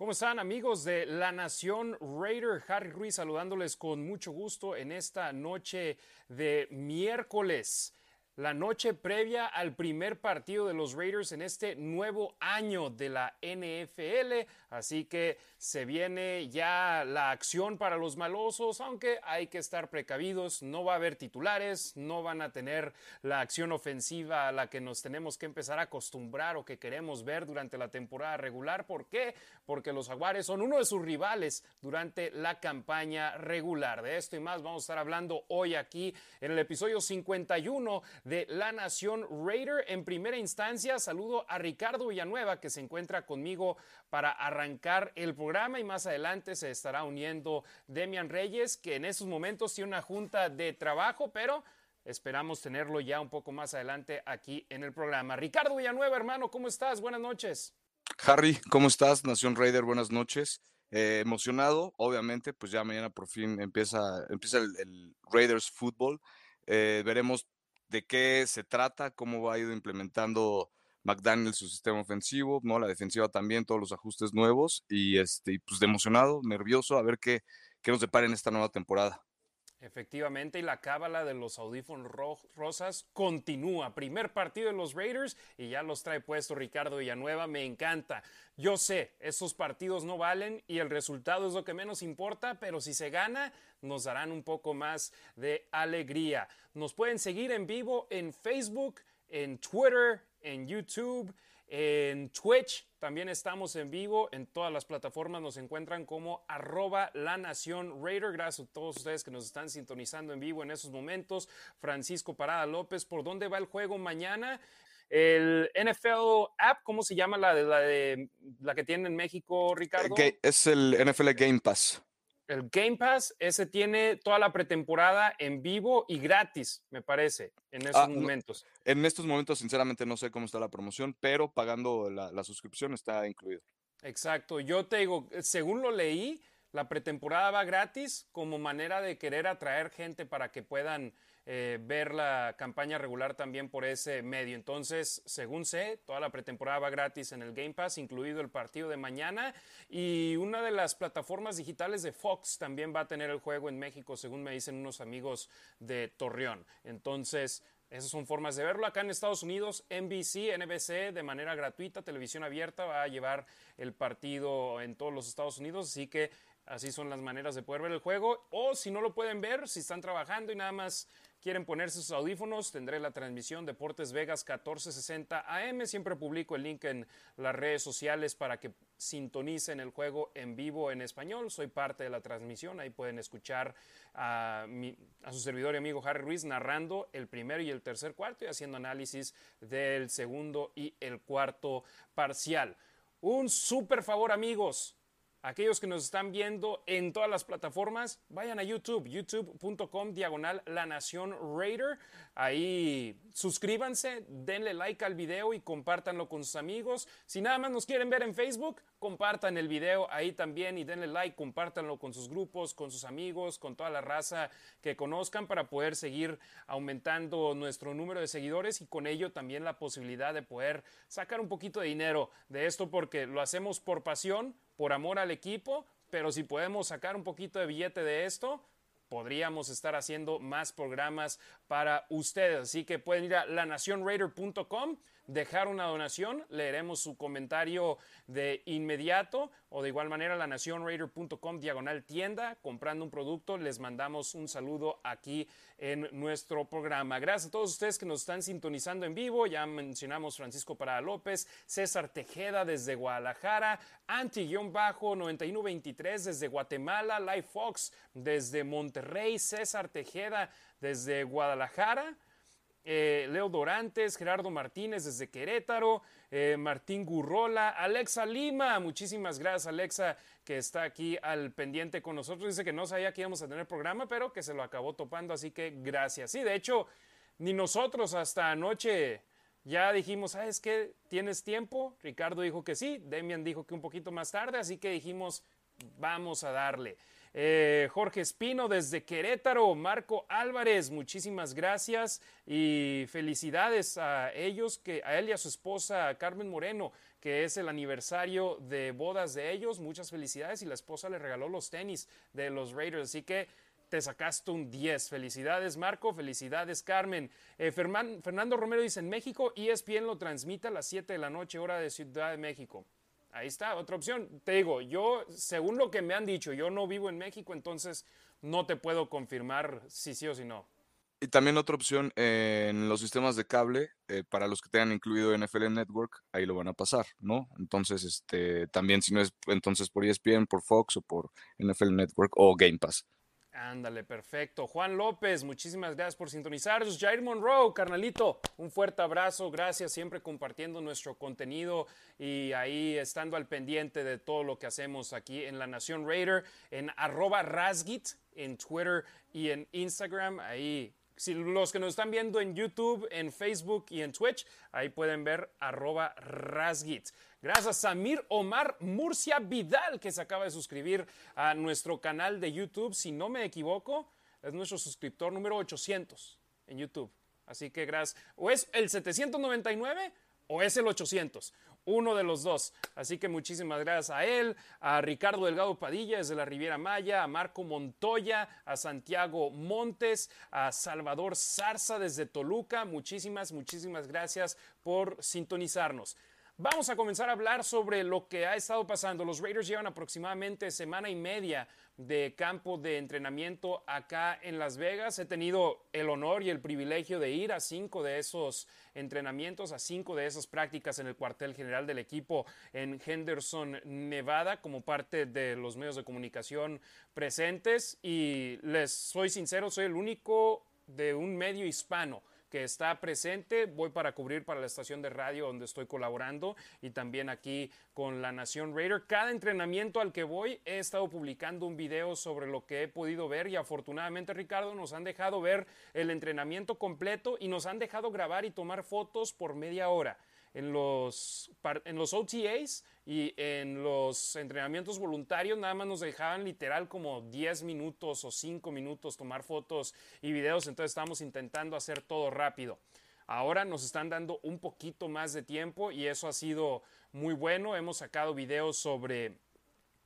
¿Cómo están amigos de la Nación Raider? Harry Ruiz saludándoles con mucho gusto en esta noche de miércoles la noche previa al primer partido de los Raiders en este nuevo año de la NFL. Así que se viene ya la acción para los malosos, aunque hay que estar precavidos. No va a haber titulares, no van a tener la acción ofensiva a la que nos tenemos que empezar a acostumbrar o que queremos ver durante la temporada regular. ¿Por qué? Porque los Jaguares son uno de sus rivales durante la campaña regular. De esto y más vamos a estar hablando hoy aquí en el episodio 51 de La Nación Raider. En primera instancia, saludo a Ricardo Villanueva, que se encuentra conmigo para arrancar el programa y más adelante se estará uniendo Demian Reyes, que en estos momentos tiene una junta de trabajo, pero esperamos tenerlo ya un poco más adelante aquí en el programa. Ricardo Villanueva, hermano, ¿cómo estás? Buenas noches. Harry, ¿cómo estás? Nación Raider, buenas noches. Eh, emocionado, obviamente, pues ya mañana por fin empieza, empieza el, Raiders Football. Eh, veremos de qué se trata, cómo va a ir implementando McDaniel su sistema ofensivo, ¿no? La defensiva también, todos los ajustes nuevos y este, pues de emocionado, nervioso, a ver qué, qué nos depara en esta nueva temporada. Efectivamente, y la cábala de los audífonos rosas continúa. Primer partido de los Raiders y ya los trae puesto Ricardo Villanueva. Me encanta. Yo sé, esos partidos no valen y el resultado es lo que menos importa, pero si se gana, nos darán un poco más de alegría. Nos pueden seguir en vivo en Facebook, en Twitter, en YouTube en Twitch también estamos en vivo. En todas las plataformas nos encuentran como arroba la nación. Gracias a todos ustedes que nos están sintonizando en vivo en esos momentos. Francisco Parada López, ¿por dónde va el juego mañana? El NFL app, ¿cómo se llama la la, de, la que tiene en México, Ricardo? Es el NFL Game Pass. El Game Pass, ese tiene toda la pretemporada en vivo y gratis, me parece, en estos ah, momentos. en estos momentos, sinceramente, no sé cómo está la promoción, pero pagando la, la suscripción está incluido. Exacto. Yo te digo, según lo leí, la pretemporada va gratis como manera de querer atraer gente para que puedan eh, ver la campaña regular también por ese medio. Entonces, según sé, toda la pretemporada va gratis en el Game Pass, incluido el partido de mañana. Y una de las plataformas digitales de Fox también va a tener el juego en México, según me dicen unos amigos de Torreón. Entonces, esas son formas de verlo. Acá en Estados Unidos, NBC, NBC, de manera gratuita, televisión abierta, va a llevar el partido en todos los Estados Unidos. Así que así son las maneras de poder ver el juego. O si no lo pueden ver, si están trabajando y nada más quieren ponerse sus audífonos, tendré la transmisión Deportes Vegas 1460 AM. Siempre publico el link en las redes sociales para que sintonicen el juego en vivo en español. Soy parte de la transmisión. Ahí pueden escuchar a, su servidor y amigo Harry Ruiz narrando el primero y el tercer cuarto y haciendo análisis del segundo y el cuarto parcial. Un súper favor amigos Aquellos que nos están viendo en todas las plataformas, vayan a YouTube, youtube.com diagonal La Nación Raider. Ahí suscríbanse, denle like al video y compártanlo con sus amigos. Si nada más nos quieren ver en Facebook, compartan el video ahí también y denle like, compártanlo con sus grupos, con sus amigos, con toda la raza que conozcan para poder seguir aumentando nuestro número de seguidores y con ello también la posibilidad de poder sacar un poquito de dinero de esto porque lo hacemos por pasión por amor al equipo, pero si podemos sacar un poquito de billete de esto, podríamos estar haciendo más programas para ustedes. Así que pueden ir a lanacionraider.com, dejar una donación, leeremos su comentario de inmediato o de igual manera lanacionraider.com diagonal tienda, comprando un producto, les mandamos un saludo aquí en nuestro programa. Gracias a todos ustedes que nos están sintonizando en vivo, ya mencionamos Francisco Parada López, César Tejeda desde Guadalajara, Anti-9123 desde Guatemala, Live Fox desde Monterrey, César Tejeda desde Guadalajara. Eh, Leo Dorantes, Gerardo Martínez desde Querétaro, eh, Martín Gurrola, Alexa Lima, muchísimas gracias Alexa que está aquí al pendiente con nosotros, dice que no sabía que íbamos a tener programa, pero que se lo acabó topando, así que gracias. Sí, de hecho, ni nosotros hasta anoche ya dijimos, ¿sabes qué? ¿Tienes tiempo? Ricardo dijo que sí, Demian dijo que un poquito más tarde, así que dijimos, vamos a darle. Eh, Jorge Espino desde Querétaro, Marco Álvarez, muchísimas gracias y felicidades a ellos, que, a él y a su esposa Carmen Moreno, que es el aniversario de bodas de ellos. Muchas felicidades y la esposa le regaló los tenis de los Raiders. Así que te sacaste un 10. Felicidades, Marco. Felicidades, Carmen. Eh, Fernando Romero dice: En México, ESPN lo transmite a las 7 de la noche, hora de Ciudad de México. Ahí está, otra opción. Te digo, yo, según lo que me han dicho, yo no vivo en México, entonces no te puedo confirmar si sí o si no. Y también otra opción en los sistemas de cable, eh, para los que tengan incluido NFL Network, ahí lo van a pasar, ¿no? Entonces, este, también si no es entonces por ESPN, por Fox o por NFL Network o Game Pass. Ándale, perfecto. Juan López, muchísimas gracias por sintonizarnos. Jair Monroe, carnalito, un fuerte abrazo. Gracias siempre compartiendo nuestro contenido y ahí estando al pendiente de todo lo que hacemos aquí en La Nación Raider, en arroba Rasgit, en Twitter y en Instagram. Ahí si los que nos están viendo en YouTube, en Facebook y en Twitch, ahí pueden ver arroba rasgit. Gracias a Samir Omar Murcia Vidal, que se acaba de suscribir a nuestro canal de YouTube. Si no me equivoco, es nuestro suscriptor número 800 en YouTube. Así que gracias. O es el 799 o es el 800 uno de los dos. Así que muchísimas gracias a él, a Ricardo Delgado Padilla desde la Riviera Maya, a Marco Montoya, a Santiago Montes, a Salvador Zarza desde Toluca. Muchísimas, muchísimas gracias por sintonizarnos. Vamos a comenzar a hablar sobre lo que ha estado pasando. Los Raiders llevan aproximadamente semana y media de campo de entrenamiento acá en Las Vegas. He tenido el honor y el privilegio de ir a cinco de esos entrenamientos, a cinco de esas prácticas en el cuartel general del equipo en Henderson, Nevada, como parte de los medios de comunicación presentes. Y les soy sincero, soy el único de un medio hispano que está presente. Voy para cubrir para la estación de radio donde estoy colaborando y también aquí con la Nación Raider. Cada entrenamiento al que voy he estado publicando un video sobre lo que he podido ver y afortunadamente Ricardo nos han dejado ver el entrenamiento completo y nos han dejado grabar y tomar fotos por media hora en los, en los OTAs y en los entrenamientos voluntarios nada más nos dejaban literal como 10 minutos o 5 minutos tomar fotos y videos, entonces estamos intentando hacer todo rápido. Ahora nos están dando un poquito más de tiempo y eso ha sido muy bueno. Hemos sacado videos sobre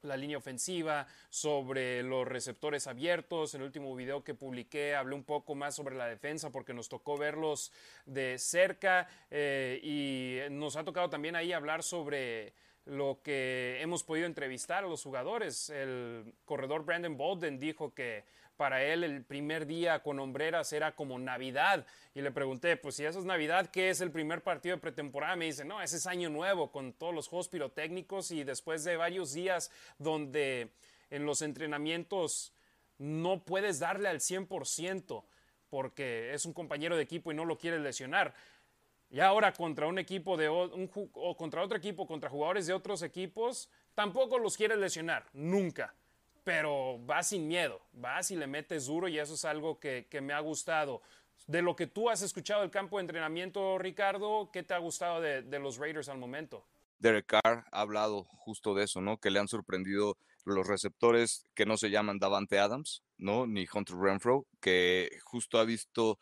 la línea ofensiva, sobre los receptores abiertos. En el último video que publiqué hablé un poco más sobre la defensa porque nos tocó verlos de cerca eh, y nos ha tocado también ahí hablar sobre lo que hemos podido entrevistar a los jugadores. El corredor Brandon Bolden dijo que para él el primer día con hombreras era como Navidad. Y le pregunté, pues si eso es Navidad, ¿qué es el primer partido de pretemporada? Me dice, no, ese es año nuevo con todos los juegos pirotécnicos y después de varios días donde en los entrenamientos no puedes darle al 100% porque es un compañero de equipo y no lo quieres lesionar. Y ahora contra un equipo de o contra otro equipo, contra jugadores de otros equipos, tampoco los quieres lesionar, nunca pero va sin miedo, vas y le metes duro y eso es algo que, me ha gustado. De lo que tú has escuchado del campo de entrenamiento, Ricardo, ¿qué te ha gustado de, los Raiders al momento? Derek Carr ha hablado justo de eso, ¿no? Que le han sorprendido los receptores que no se llaman Davante Adams, ¿no? Ni Hunter Renfro, que justo ha visto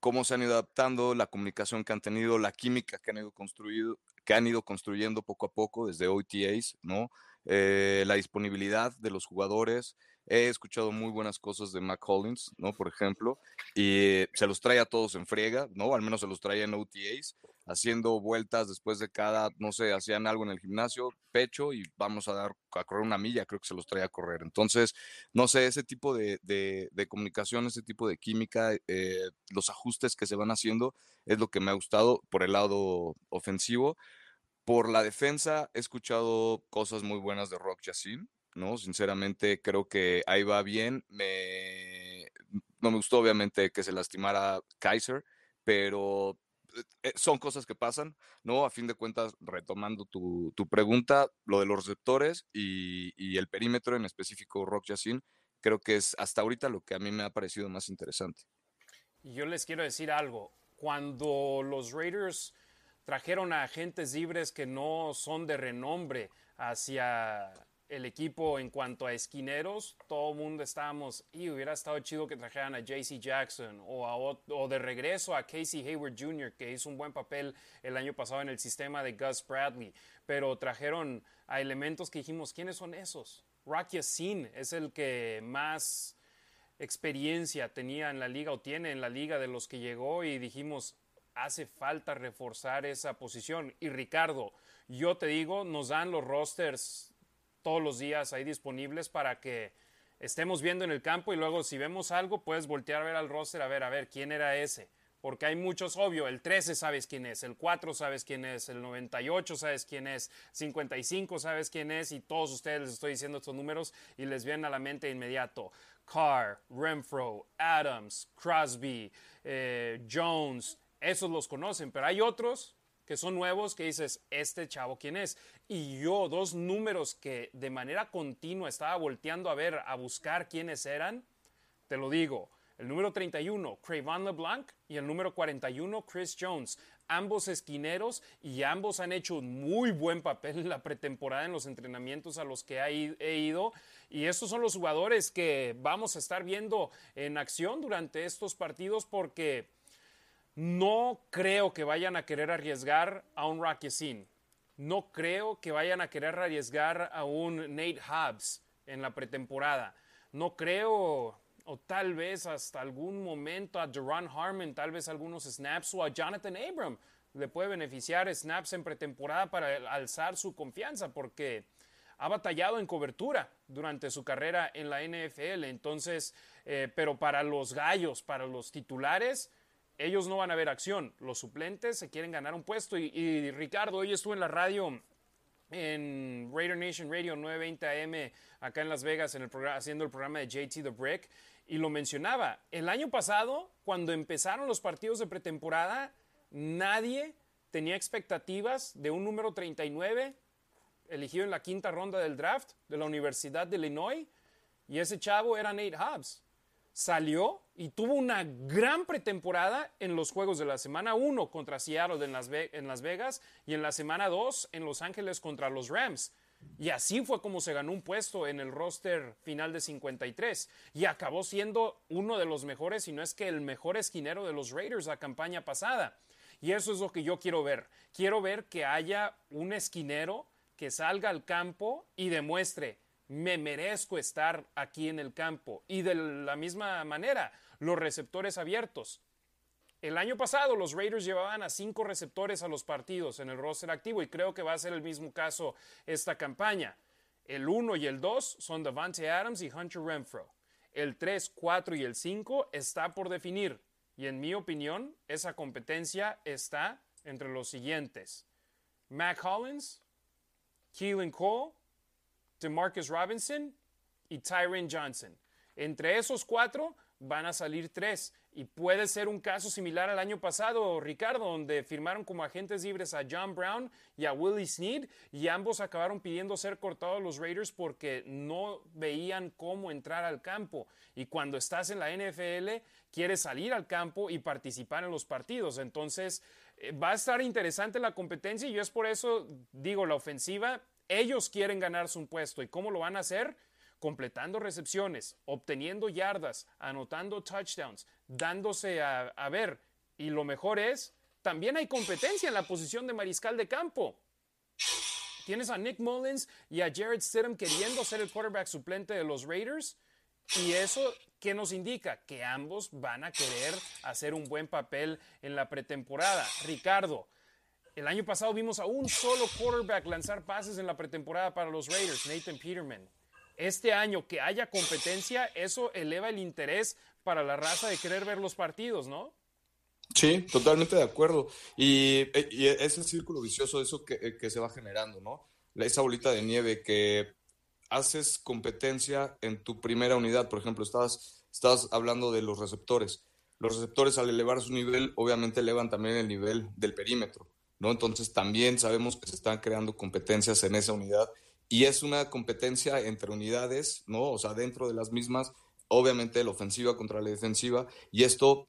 cómo se han ido adaptando, la comunicación que han tenido, la química que han ido construido, que han ido construyendo poco a poco desde OTAs, ¿no? Eh, la disponibilidad de los jugadores. He escuchado muy buenas cosas de Mac Collins, ¿no? Por ejemplo, y se los trae a todos en friega, ¿no? Al menos se los trae en OTAs, haciendo vueltas después de cada, no sé, hacían algo en el gimnasio, pecho y vamos a dar a correr una milla, creo que se los trae a correr. Entonces, no sé, ese tipo de, comunicación, ese tipo de química, eh, los ajustes que se van haciendo es lo que me ha gustado por el lado ofensivo. Por la defensa he escuchado cosas muy buenas de Rock Yacine, ¿no? Sinceramente creo que ahí va bien. No me gustó obviamente que se lastimara Kaiser, pero eh, son cosas que pasan, ¿no? A fin de cuentas, retomando tu, pregunta, lo de los receptores y, el perímetro, en específico Rock Yacine, creo que es hasta ahorita lo que a mí me ha parecido más interesante. Y yo les quiero decir algo. Cuando los Raiders trajeron a agentes libres que no son de renombre hacia el equipo en cuanto a esquineros, todo el mundo estábamos, y hubiera estado chido que trajeran a JC Jackson o, o de regreso a Casey Hayward Jr., que hizo un buen papel el año pasado en el sistema de Gus Bradley, pero trajeron a elementos que dijimos, ¿quiénes son esos? Rocky Sin es el que más experiencia tenía en la liga o tiene en la liga de los que llegó y dijimos, hace falta reforzar esa posición. Y Ricardo, yo te digo, nos dan los rosters todos los días ahí disponibles para que estemos viendo en el campo y luego si vemos algo puedes voltear a ver al roster a ver, a ver, quién era ese. Porque hay muchos, obvio, el 13 sabes quién es, el 4 sabes quién es, el 98 sabes quién es, 55 sabes quién es y todos ustedes les estoy diciendo estos números y les vienen a la mente de inmediato. Carr, Renfro, Adams, Crosby, eh, Jones, esos los conocen, pero hay otros que son nuevos que dices, este chavo quién es. Y yo, dos números que de manera continua estaba volteando a ver, a buscar quiénes eran, te lo digo. El número 31, Craven LeBlanc, y el número 41, Chris Jones. Ambos esquineros y ambos han hecho un muy buen papel en la pretemporada en los entrenamientos a los que he ido. Y estos son los jugadores que vamos a estar viendo en acción durante estos partidos porque no creo que vayan a querer arriesgar a un Sin. No creo que vayan a querer arriesgar a un Nate Hobbs en la pretemporada. No creo, o tal vez hasta algún momento a Duran Harmon, tal vez algunos snaps, o a Jonathan Abram. Le puede beneficiar snaps en pretemporada para alzar su confianza, porque ha batallado en cobertura durante su carrera en la NFL. Entonces, eh, pero para los gallos, para los titulares, ellos no van a ver acción. Los suplentes se quieren ganar un puesto. Y, Ricardo, hoy estuve en la radio en Raider Nation Radio 920 AM acá en Las Vegas haciendo el programa de JT The Brick y lo mencionaba. El año pasado, cuando empezaron los partidos de pretemporada, nadie tenía expectativas de un número 39 elegido en la quinta ronda del draft de la Universidad de Illinois y ese chavo era Nate Hobbs salió y tuvo una gran pretemporada en los juegos de la semana 1 contra Seattle en Las, en Las Vegas y en la semana 2 en Los Ángeles contra los Rams. Y así fue como se ganó un puesto en el roster final de 53 y acabó siendo uno de los mejores, si no es que el mejor esquinero de los Raiders la campaña pasada. Y eso es lo que yo quiero ver. Quiero ver que haya un esquinero que salga al campo y demuestre, me merezco estar aquí en el campo. Y de la misma manera, los receptores abiertos. El año pasado los Raiders llevaban a cinco receptores a los partidos en el roster activo y creo que va a ser el mismo caso esta campaña. El 1 y el 2 son Davante Adams y Hunter Renfro. El 3, 4 y el 5 está por definir. Y en mi opinión, esa competencia está entre los siguientes. Mac Hollins, Keelan Cole, Marcus Robinson y Tyron Johnson. Entre esos cuatro van a salir tres. Y puede ser un caso similar al año pasado, Ricardo, donde firmaron como agentes libres a John Brown y a Willie Snead y ambos acabaron pidiendo ser cortados los Raiders porque no veían cómo entrar al campo. Y cuando estás en la NFL, quieres salir al campo y participar en los partidos. Entonces, eh, va a estar interesante la competencia y yo es por eso digo, la ofensiva ellos quieren ganarse un puesto. ¿Y cómo lo van a hacer? Completando recepciones, obteniendo yardas, anotando touchdowns, dándose a, ver. Y lo mejor es, también hay competencia en la posición de mariscal de campo. Tienes a Nick Mullins y a Jared Stidham queriendo ser el quarterback suplente de los Raiders. Y eso, ¿qué nos indica? Que ambos van a querer hacer un buen papel en la pretemporada. Ricardo, el año pasado vimos a un solo quarterback lanzar pases en la pretemporada para los Raiders, Nathan Peterman. Este año que haya competencia, eso eleva el interés para la raza de querer ver los partidos, ¿no? Sí, totalmente de acuerdo. Y, y ese círculo vicioso, eso que, que, se va generando, ¿no? Esa bolita de nieve que haces competencia en tu primera unidad. Por ejemplo, estás, estás hablando de los receptores. Los receptores al elevar su nivel, obviamente elevan también el nivel del perímetro. ¿No? Entonces también sabemos que se están creando competencias en esa unidad y es una competencia entre unidades, ¿no? O sea, dentro de las mismas, obviamente la ofensiva contra la defensiva y esto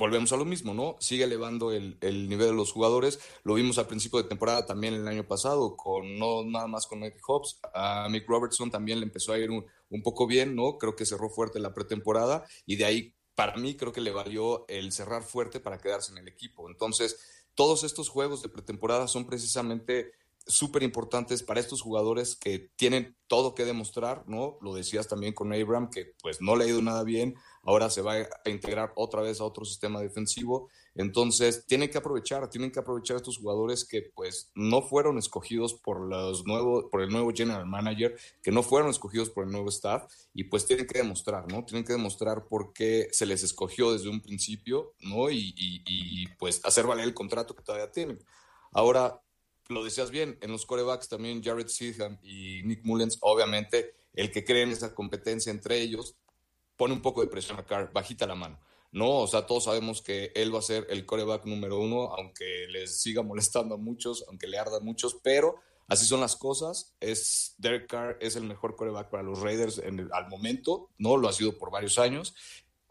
volvemos a lo mismo, ¿no? Sigue elevando el, nivel de los jugadores. Lo vimos al principio de temporada también el año pasado, con no nada más con Nick Hobbs. A Mick Robertson también le empezó a ir un, un poco bien, ¿no? Creo que cerró fuerte la pretemporada y de ahí, para mí, creo que le valió el cerrar fuerte para quedarse en el equipo. Entonces, todos estos juegos de pretemporada son precisamente súper importantes para estos jugadores que tienen todo que demostrar, ¿no? Lo decías también con Abram, que pues no le ha ido nada bien, ahora se va a integrar otra vez a otro sistema defensivo, entonces tienen que aprovechar, tienen que aprovechar estos jugadores que pues no fueron escogidos por los nuevos, por el nuevo general manager, que no fueron escogidos por el nuevo staff y pues tienen que demostrar, ¿no? Tienen que demostrar por qué se les escogió desde un principio, ¿no? Y, y pues hacer valer el contrato que todavía tienen. Ahora, lo decías bien, en los corebacks también Jared Seedham y Nick Mullens, obviamente el que cree en esa competencia entre ellos pone un poco de presión a Carr, bajita la mano. No, o sea, todos sabemos que él va a ser el coreback número uno, aunque les siga molestando a muchos, aunque le ardan muchos, pero así son las cosas. Es Derek Carr es el mejor coreback para los Raiders en al momento, no lo ha sido por varios años,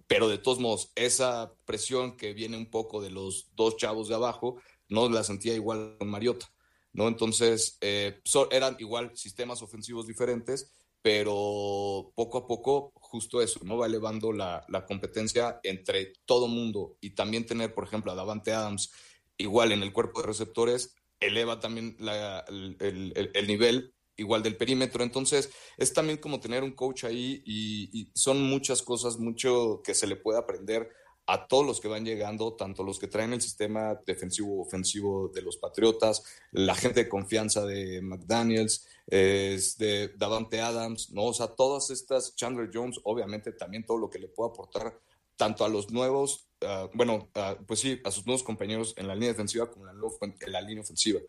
pero de todos modos esa presión que viene un poco de los dos chavos de abajo no la sentía igual con Mariota. ¿no? Entonces, eh, eran igual sistemas ofensivos diferentes, pero poco a poco, justo eso, ¿no? Va elevando la, competencia entre todo mundo y también tener, por ejemplo, a Davante Adams igual en el cuerpo de receptores, eleva también el, nivel igual del perímetro. Entonces, es también como tener un coach ahí y, y, son muchas cosas, mucho que se le puede aprender a todos los que van llegando, tanto los que traen el sistema defensivo ofensivo de los Patriotas, la gente de confianza de McDaniels, de Davante Adams, ¿no? O sea, todas estas, Chandler Jones, obviamente también todo lo que le puede aportar tanto a los nuevos, ah, bueno, ah, pues sí, a sus nuevos compañeros en la línea defensiva como en la, línea ofensiva.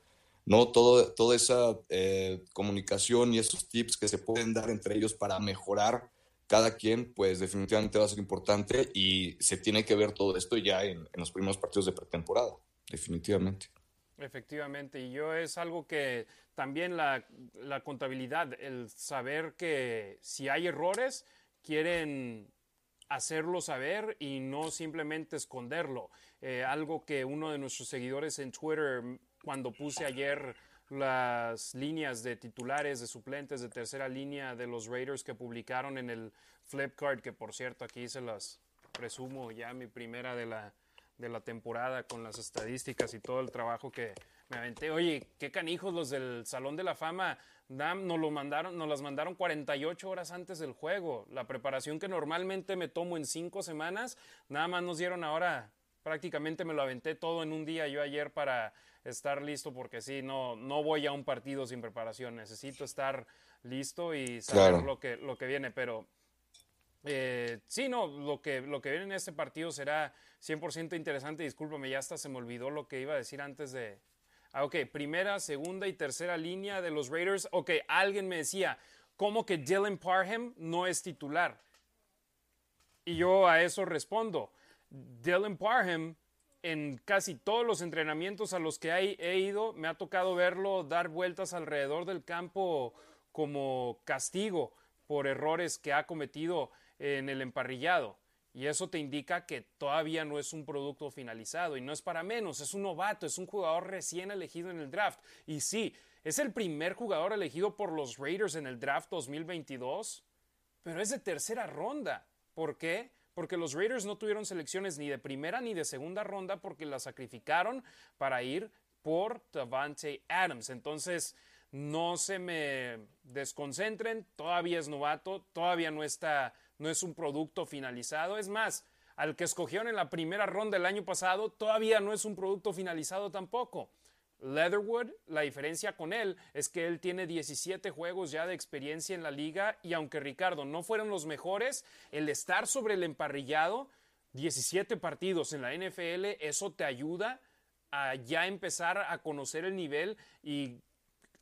¿no? Todo, toda esa eh, comunicación y esos tips que se pueden dar entre ellos para mejorar cada quien, pues definitivamente va a ser importante y se tiene que ver todo esto ya en, los primeros partidos de pretemporada, definitivamente. Efectivamente, y yo es algo que también la, contabilidad, el saber que si hay errores, quieren hacerlo saber y no simplemente esconderlo. Eh, algo que uno de nuestros seguidores en Twitter, cuando puse ayer las líneas de titulares, de suplentes de tercera línea de los Raiders que publicaron en el Flipkart, que por cierto aquí se las presumo ya mi primera de la, de la temporada con las estadísticas y todo el trabajo que me aventé. Oye, qué canijos los del Salón de la Fama. nos, lo mandaron, nos las mandaron 48 horas antes del juego. La preparación que normalmente me tomo en cinco semanas, nada más nos dieron ahora, prácticamente me lo aventé todo en un día yo ayer para estar listo porque sí, no, no voy a un partido sin preparación, necesito estar listo y saber lo, que, lo que viene, pero eh, sí, no, lo que, lo que viene en este partido será 100% interesante, discúlpame, ya hasta se me olvidó lo que iba a decir antes de... Ah, ok, primera, segunda y tercera línea de los Raiders. Ok, alguien me decía, ¿cómo que Dylan Parham no es titular? Y yo a eso respondo, Dylan Parham en casi todos los entrenamientos a los que he ido, me ha tocado verlo dar vueltas alrededor del campo como castigo por errores que ha cometido en el emparrillado. Y eso te indica que todavía no es un producto finalizado y no es para menos, es un novato, es un jugador recién elegido en el draft. Y sí, es el primer jugador elegido por los Raiders en el draft 2022, pero es de tercera ronda. ¿Por qué? Porque los Raiders no tuvieron selecciones ni de primera ni de segunda ronda porque la sacrificaron para ir por Davante Adams. Entonces, no se me desconcentren, todavía es novato, todavía no está, no es un producto finalizado. Es más, al que escogieron en la primera ronda el año pasado, todavía no es un producto finalizado tampoco. Leatherwood, la diferencia con él es que él tiene 17 juegos ya de experiencia en la liga y aunque Ricardo no fueron los mejores, el estar sobre el emparrillado, 17 partidos en la NFL, eso te ayuda a ya empezar a conocer el nivel y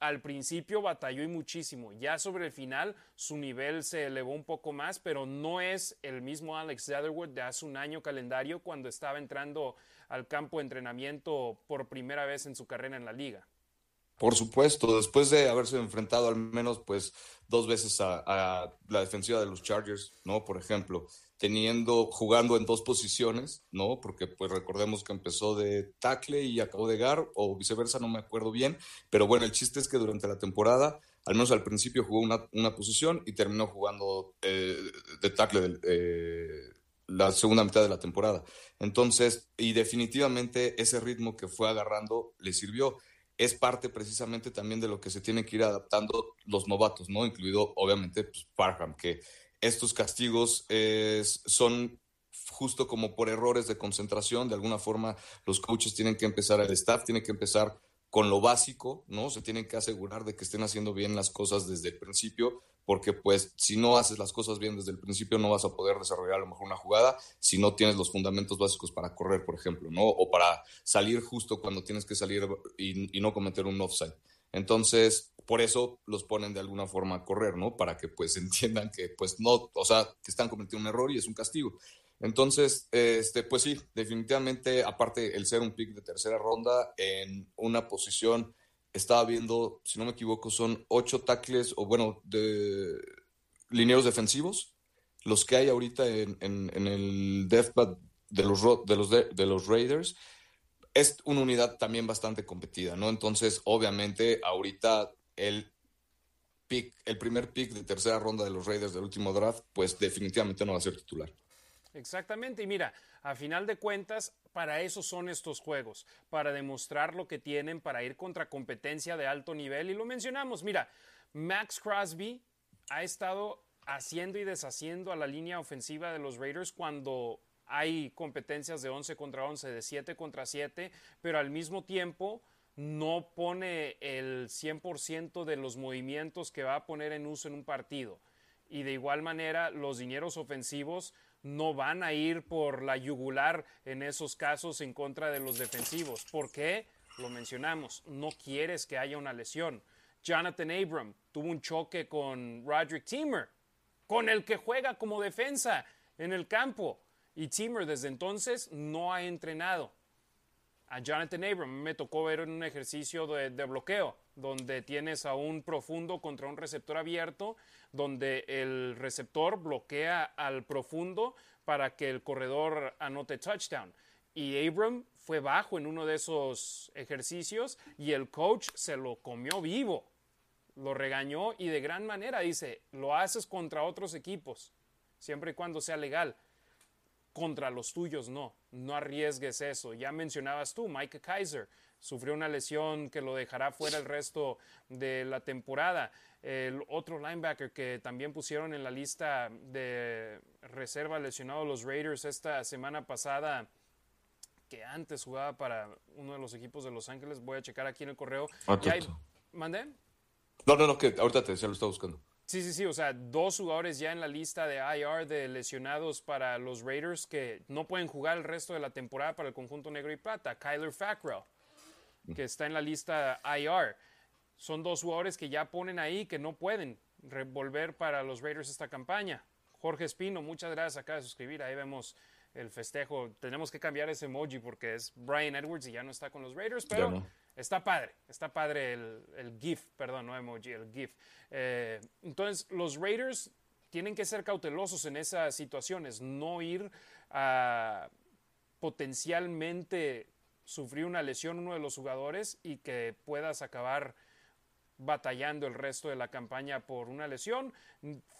al principio batalló y muchísimo. Ya sobre el final su nivel se elevó un poco más, pero no es el mismo Alex Leatherwood de hace un año calendario cuando estaba entrando al campo de entrenamiento por primera vez en su carrera en la liga. Por supuesto, después de haberse enfrentado al menos pues dos veces a, la defensiva de los Chargers, ¿no? Por ejemplo, teniendo, jugando en dos posiciones, ¿no? Porque pues recordemos que empezó de tackle y acabó de gar, o viceversa, no me acuerdo bien, pero bueno, el chiste es que durante la temporada, al menos al principio jugó una, posición y terminó jugando eh, de tackle eh, la segunda mitad de la temporada. Entonces, y definitivamente ese ritmo que fue agarrando le sirvió es parte precisamente también de lo que se tienen que ir adaptando los novatos, ¿no? Incluido, obviamente, pues, Parham, que estos castigos son justo como por errores de concentración, de alguna forma los coaches tienen que empezar, el staff tiene que empezar con lo básico, ¿no? Se tienen que asegurar de que estén haciendo bien las cosas desde el principio, porque pues si no haces las cosas bien desde el principio no vas a poder desarrollar a lo mejor una jugada si no tienes los fundamentos básicos para correr, por ejemplo, ¿no? O para salir justo cuando tienes que salir y, y no cometer un offside. Entonces, por eso los ponen de alguna forma a correr, ¿no? Para que pues entiendan que pues no, o sea, que están cometiendo un error y es un castigo. Entonces, este, pues sí, definitivamente, aparte el ser un pick de tercera ronda en una posición, estaba viendo, si no me equivoco, son ocho tackles o bueno, de lineros defensivos, los que hay ahorita en, el deathpad de los, de, los, de los Raiders es una unidad también bastante competida, ¿no? Entonces, obviamente, ahorita el pick, el primer pick de tercera ronda de los Raiders del último draft, pues definitivamente no va a ser titular. Exactamente, y mira, a final de cuentas, para eso son estos juegos, para demostrar lo que tienen, para ir contra competencia de alto nivel, y lo mencionamos, mira, Max Crosby ha estado haciendo y deshaciendo a la línea ofensiva de los Raiders cuando hay competencias de 11 contra 11, de 7 contra 7, pero al mismo tiempo no pone el 100% de los movimientos que va a poner en uso en un partido. Y de igual manera, los dineros ofensivos no van a ir por la yugular en esos casos en contra de los defensivos. ¿Por qué? Lo mencionamos, no quieres que haya una lesión. Jonathan Abram tuvo un choque con Roderick Timmer, con el que juega como defensa en el campo. Y Timmer desde entonces no ha entrenado. A Jonathan Abram me tocó ver en un ejercicio de, bloqueo, donde tienes a un profundo contra un receptor abierto, donde el receptor bloquea al profundo para que el corredor anote touchdown. Y Abram fue bajo en uno de esos ejercicios y el coach se lo comió vivo. Lo regañó y de gran manera dice, lo haces contra otros equipos, siempre y cuando sea legal contra los tuyos no, no arriesgues eso. Ya mencionabas tú, Mike Kaiser sufrió una lesión que lo dejará fuera el resto de la temporada. El otro linebacker que también pusieron en la lista de reserva lesionado los Raiders esta semana pasada, que antes jugaba para uno de los equipos de Los Ángeles, voy a checar aquí en el correo. Ah, ¿Mandé? No, no, no, que ahorita te decía, lo estaba buscando. Sí, sí, sí, o sea, dos jugadores ya en la lista de IR de lesionados para los Raiders que no pueden jugar el resto de la temporada para el conjunto negro y plata. Kyler Fackrell, que está en la lista IR. Son dos jugadores que ya ponen ahí que no pueden volver para los Raiders esta campaña. Jorge Espino, muchas gracias acá de suscribir. Ahí vemos el festejo. Tenemos que cambiar ese emoji porque es Brian Edwards y ya no está con los Raiders, pero Está padre, está padre el, GIF, perdón, no emoji, el GIF. Eh, entonces, los Raiders tienen que ser cautelosos en esas situaciones, no ir a potencialmente sufrir una lesión uno de los jugadores y que puedas acabar batallando el resto de la campaña por una lesión.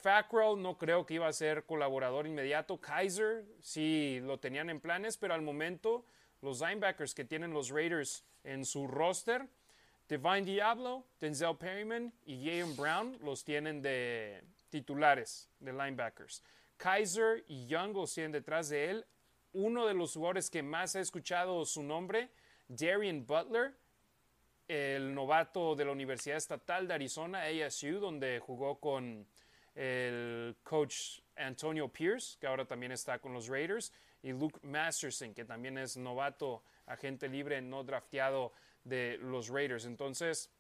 Fackrell no creo que iba a ser colaborador inmediato. Kaiser sí lo tenían en planes, pero al momento los linebackers que tienen los Raiders en su roster. Divine Diablo, Denzel Perryman y Jayon Brown los tienen de titulares, de linebackers. Kaiser y Young los tienen detrás de él. Uno de los jugadores que más ha escuchado su nombre, Darian Butler, el novato de la Universidad Estatal de Arizona, ASU, donde jugó con el coach Antonio Pierce, que ahora también está con los Raiders, y Luke Masterson, que también es novato, agente libre, no drafteado de los Raiders. Entonces,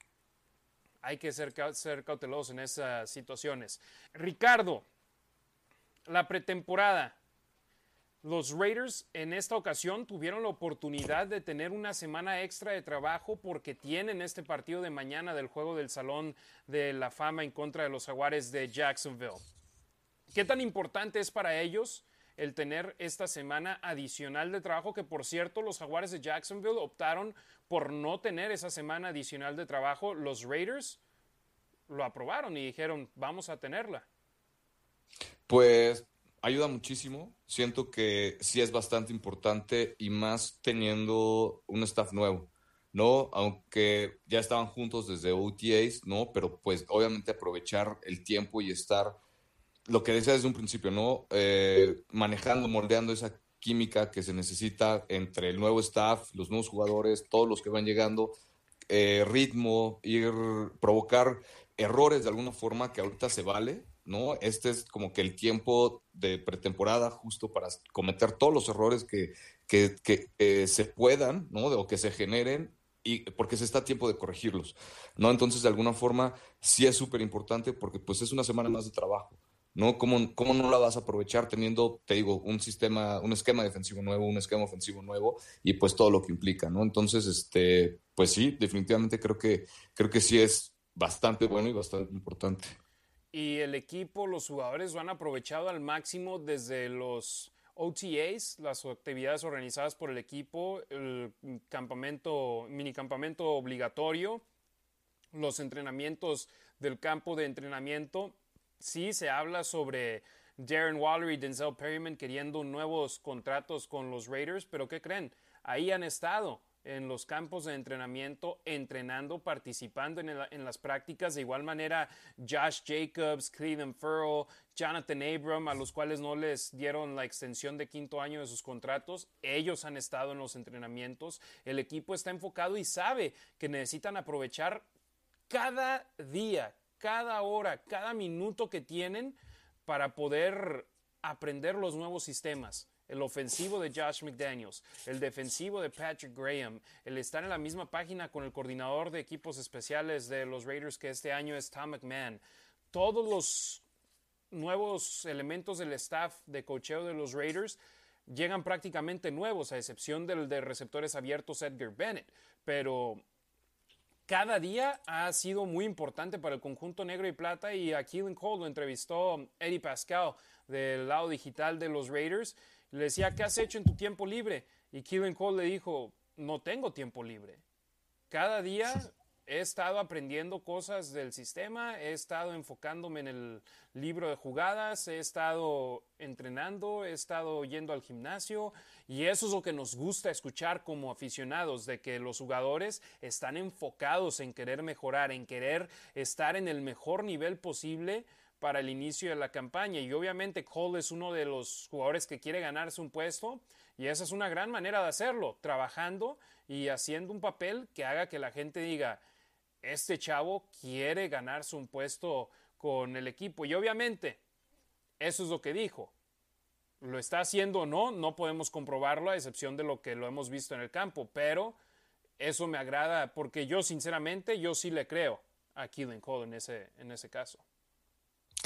hay que ser, ser cautelosos en esas situaciones. Ricardo, la pretemporada. Los Raiders en esta ocasión tuvieron la oportunidad de tener una semana extra de trabajo porque tienen este partido de mañana del juego del Salón de la Fama en contra de los Jaguares de Jacksonville. ¿Qué tan importante es para ellos el tener esta semana adicional de trabajo, que por cierto los jaguares de Jacksonville optaron por no tener esa semana adicional de trabajo. Los Raiders lo aprobaron y dijeron, vamos a tenerla. Pues ayuda muchísimo. Siento que sí es bastante importante y más teniendo un staff nuevo, ¿no? Aunque ya estaban juntos desde OTAs, ¿no? Pero pues obviamente aprovechar el tiempo y estar, lo que decía desde un principio, ¿no? Eh, manejando, moldeando esa química que se necesita entre el nuevo staff, los nuevos jugadores, todos los que van llegando, eh, ritmo, ir, provocar errores de alguna forma que ahorita se vale, ¿no? Este es como que el tiempo de pretemporada justo para cometer todos los errores que, que, se puedan, ¿no? O que se generen y porque se está a tiempo de corregirlos, ¿no? Entonces, de alguna forma, sí es súper importante porque pues es una semana más de trabajo, ¿no? ¿Cómo, ¿Cómo no la vas a aprovechar teniendo, te digo, un sistema, un esquema defensivo nuevo, un esquema ofensivo nuevo y pues todo lo que implica, ¿no? Entonces, este, pues sí, definitivamente creo que, creo que sí es bastante bueno y bastante importante y el equipo, los jugadores lo han aprovechado al máximo desde los OTAs, las actividades organizadas por el equipo, el campamento, minicampamento obligatorio, los entrenamientos del campo de entrenamiento. Sí se habla sobre Darren Waller y Denzel Perryman queriendo nuevos contratos con los Raiders, pero ¿qué creen? Ahí han estado en los campos de entrenamiento, entrenando, participando en, las prácticas. De igual manera, Josh Jacobs, Cleveland Furrow, Jonathan Abram, a los cuales no les dieron la extensión de quinto año de sus contratos, ellos han estado en los entrenamientos. El equipo está enfocado y sabe que necesitan aprovechar cada día, cada hora, cada minuto que tienen para poder aprender los nuevos sistemas el ofensivo de Josh McDaniels, el defensivo de Patrick Graham, el estar en la misma página con el coordinador de equipos especiales de los Raiders que este año es Tom McMahon. Todos los nuevos elementos del staff de cocheo de los Raiders llegan prácticamente nuevos, a excepción del de receptores abiertos Edgar Bennett. Pero cada día ha sido muy importante para el conjunto negro y plata y a Keelan Cole lo entrevistó Eddie Pascal del lado digital de los Raiders le decía, ¿qué has hecho en tu tiempo libre? Y Kevin Cole le dijo, no tengo tiempo libre. Cada día he estado aprendiendo cosas del sistema, he estado enfocándome en el libro de jugadas, he estado entrenando, he estado yendo al gimnasio y eso es lo que nos gusta escuchar como aficionados, de que los jugadores están enfocados en querer mejorar, en querer estar en el mejor nivel posible para el inicio de la campaña. Y obviamente Cole es uno de los jugadores que quiere ganarse un puesto y esa es una gran manera de hacerlo, trabajando y haciendo un papel que haga que la gente diga, este chavo quiere ganarse un puesto con el equipo. Y obviamente, eso es lo que dijo. Lo está haciendo o no, no podemos comprobarlo a excepción de lo que lo hemos visto en el campo, pero eso me agrada porque yo sinceramente, yo sí le creo a Keelan Cole en ese, en ese caso.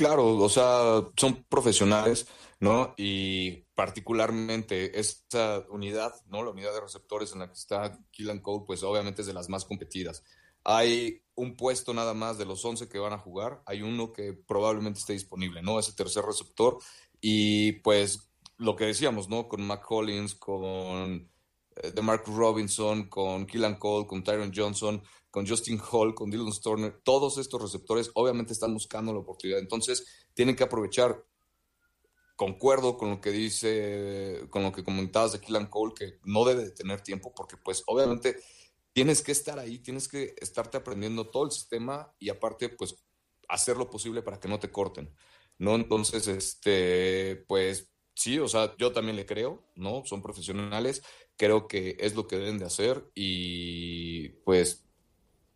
Claro, o sea, son profesionales, ¿no? Y particularmente esta unidad, ¿no? La unidad de receptores en la que está Killan Cole, pues obviamente es de las más competidas. Hay un puesto nada más de los 11 que van a jugar, hay uno que probablemente esté disponible, ¿no? Ese tercer receptor. Y pues lo que decíamos, ¿no? Con McCollins, con eh, de Mark Robinson, con Killan Cole, con Tyron Johnson, con Justin Hall, con Dylan Storner, todos estos receptores obviamente están buscando la oportunidad. Entonces, tienen que aprovechar. Concuerdo con lo que dice, con lo que comentabas de Killan Cole, que no debe de tener tiempo, porque pues obviamente tienes que estar ahí, tienes que estarte aprendiendo todo el sistema y aparte, pues, hacer lo posible para que no te corten, ¿no? Entonces, este, pues, sí, o sea, yo también le creo, ¿no? Son profesionales, creo que es lo que deben de hacer y, pues,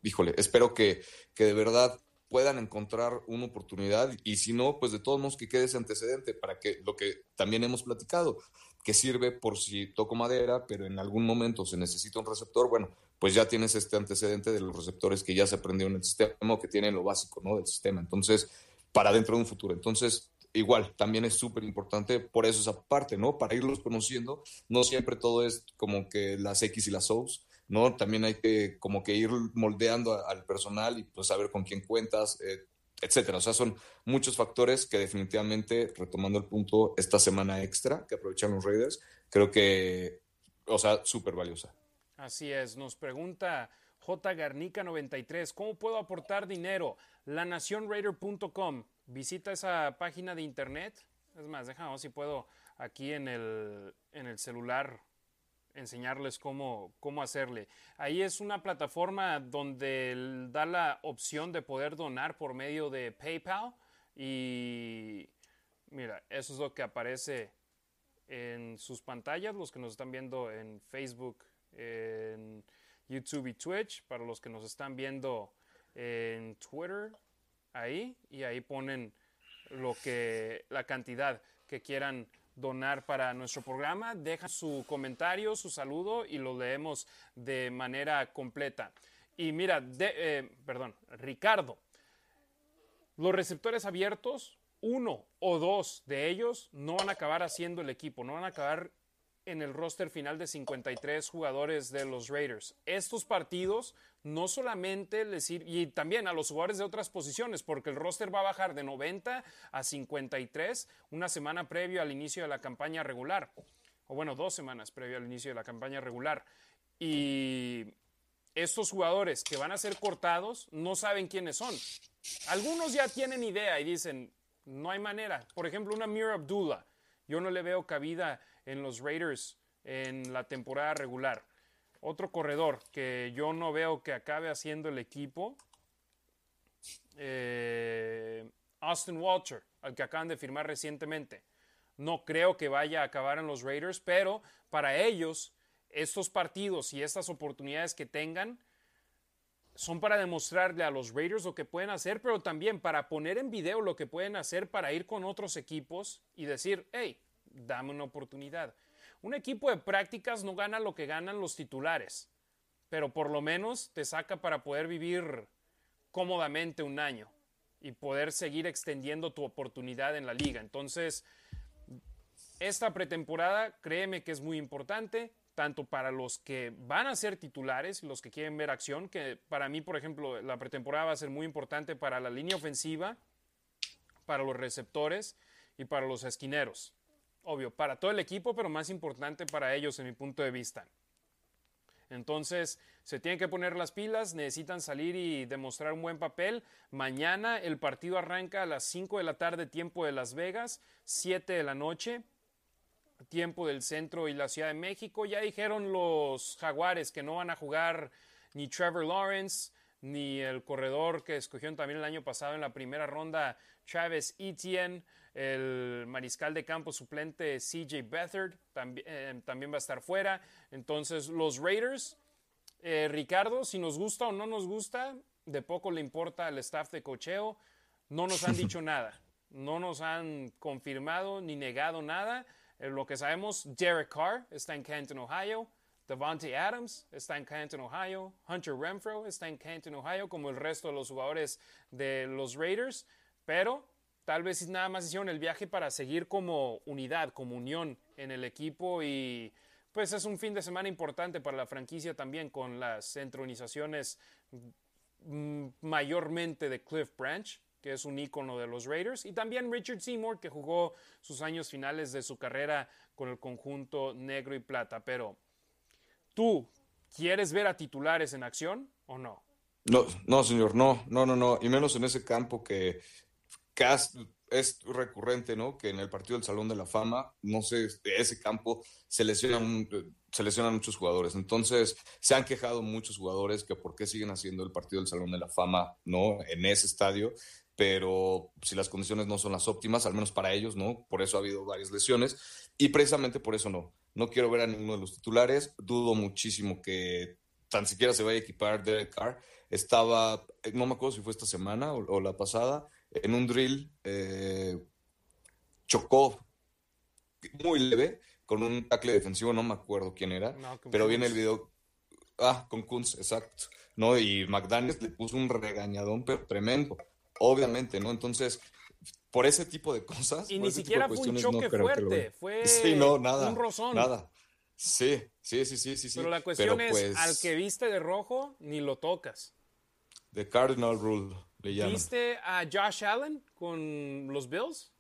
híjole, espero que, que de verdad puedan encontrar una oportunidad y si no, pues de todos modos que quede ese antecedente para que lo que también hemos platicado, que sirve por si toco madera, pero en algún momento se necesita un receptor, bueno, pues ya tienes este antecedente de los receptores que ya se aprendieron en el sistema o que tienen lo básico, ¿no? Del sistema. Entonces, para dentro de un futuro. Entonces, igual, también es súper importante por eso esa parte, ¿no? Para irlos conociendo, no siempre todo es como que las X y las O's, ¿no? También hay que como que ir moldeando al personal y pues saber con quién cuentas, eh, etcétera. O sea, son muchos factores que definitivamente, retomando el punto, esta semana extra que aprovechan los Raiders, creo que, o sea, súper valiosa. Así es, nos pregunta J. Garnica 93, ¿cómo puedo aportar dinero? Lanacionraider.com, visita esa página de internet. Es más, déjame si puedo aquí en el, en el celular enseñarles cómo, cómo hacerle. Ahí es una plataforma donde da la opción de poder donar por medio de PayPal y mira, eso es lo que aparece en sus pantallas, los que nos están viendo en Facebook, en YouTube y Twitch, para los que nos están viendo en Twitter, ahí, y ahí ponen lo que, la cantidad que quieran donar para nuestro programa, deja su comentario, su saludo y lo leemos de manera completa. Y mira, eh, perdón, Ricardo, los receptores abiertos, uno o dos de ellos no van a acabar haciendo el equipo, no van a acabar en el roster final de 53 jugadores de los Raiders. Estos partidos no solamente les y también a los jugadores de otras posiciones, porque el roster va a bajar de 90 a 53 una semana previo al inicio de la campaña regular, o bueno, dos semanas previo al inicio de la campaña regular. Y estos jugadores que van a ser cortados no saben quiénes son. Algunos ya tienen idea y dicen, no hay manera. Por ejemplo, una Mir Abdullah, yo no le veo cabida en los Raiders en la temporada regular. Otro corredor que yo no veo que acabe haciendo el equipo, eh, Austin Walter, al que acaban de firmar recientemente. No creo que vaya a acabar en los Raiders, pero para ellos estos partidos y estas oportunidades que tengan son para demostrarle a los Raiders lo que pueden hacer, pero también para poner en video lo que pueden hacer para ir con otros equipos y decir, hey, dame una oportunidad. Un equipo de prácticas no gana lo que ganan los titulares, pero por lo menos te saca para poder vivir cómodamente un año y poder seguir extendiendo tu oportunidad en la liga. Entonces, esta pretemporada, créeme que es muy importante, tanto para los que van a ser titulares, los que quieren ver acción, que para mí, por ejemplo, la pretemporada va a ser muy importante para la línea ofensiva, para los receptores y para los esquineros obvio, para todo el equipo, pero más importante para ellos en mi punto de vista. Entonces, se tienen que poner las pilas, necesitan salir y demostrar un buen papel. Mañana el partido arranca a las 5 de la tarde, tiempo de Las Vegas, 7 de la noche, tiempo del centro y la Ciudad de México. Ya dijeron los jaguares que no van a jugar ni Trevor Lawrence, ni el corredor que escogieron también el año pasado en la primera ronda, Travis Etienne el mariscal de campo suplente CJ Beathard también, eh, también va a estar fuera. Entonces, los Raiders, eh, Ricardo, si nos gusta o no nos gusta, de poco le importa al staff de cocheo. No nos han dicho nada, no nos han confirmado ni negado nada. Eh, lo que sabemos, Derek Carr está en Canton, Ohio. Devontae Adams está en Canton, Ohio. Hunter Renfro está en Canton, Ohio, como el resto de los jugadores de los Raiders. Pero Tal vez nada más hicieron el viaje para seguir como unidad, como unión en el equipo y pues es un fin de semana importante para la franquicia también con las entronizaciones mm, mayormente de Cliff Branch, que es un ícono de los Raiders, y también Richard Seymour, que jugó sus años finales de su carrera con el conjunto negro y plata. Pero, ¿tú quieres ver a titulares en acción o no? No, no, señor, no, no, no, no, y menos en ese campo que es recurrente, ¿no? Que en el partido del Salón de la Fama, no sé, de ese campo se lesionan, se lesionan muchos jugadores. Entonces, se han quejado muchos jugadores que por qué siguen haciendo el partido del Salón de la Fama, ¿no? En ese estadio, pero si las condiciones no son las óptimas, al menos para ellos, ¿no? Por eso ha habido varias lesiones y precisamente por eso no. No quiero ver a ninguno de los titulares. Dudo muchísimo que tan siquiera se vaya a equipar Derek Carr. Estaba, no me acuerdo si fue esta semana o la pasada, en un drill eh, chocó muy leve con un tackle defensivo, no me acuerdo quién era, pero viene el video. Ah, con Kunz, exacto. ¿no? Y McDaniels le puso un regañadón, pero tremendo, obviamente, ¿no? Entonces, por ese tipo de cosas. Y ni siquiera fue un choque fuerte, fue nada, un rozón. Nada. Sí, sí, sí, sí, sí. Pero la cuestión es, pues al que viste de rojo, ni lo tocas. The Cardinal Rule. ¿Viste a Josh Allen con los Bills?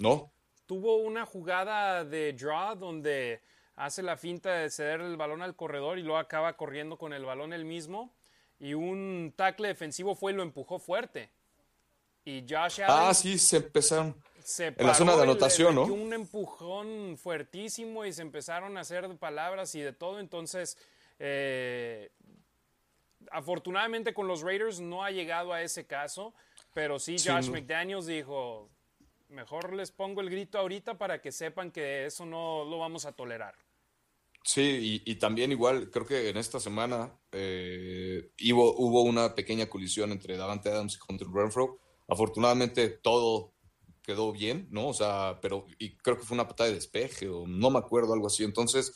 No. Tuvo una jugada de draw donde hace la finta de ceder el balón al corredor y luego acaba corriendo con el balón él mismo. Y un tackle defensivo fue y lo empujó fuerte. Y Josh ah, Allen. Ah, sí, se empezaron. en la zona de anotación, ¿no? Un empujón fuertísimo y se empezaron a hacer palabras y de todo. Entonces, eh, afortunadamente con los Raiders no ha llegado a ese caso, pero sí Josh McDaniels dijo, mejor les pongo el grito ahorita para que sepan que eso no lo vamos a tolerar. Sí, y, también igual, creo que en esta semana eh, hubo, hubo, una pequeña colisión entre Davante Adams y Hunter Renfro. Afortunadamente todo quedó bien, ¿no? O sea, pero y creo que fue una patada de despeje o no me acuerdo, algo así. Entonces,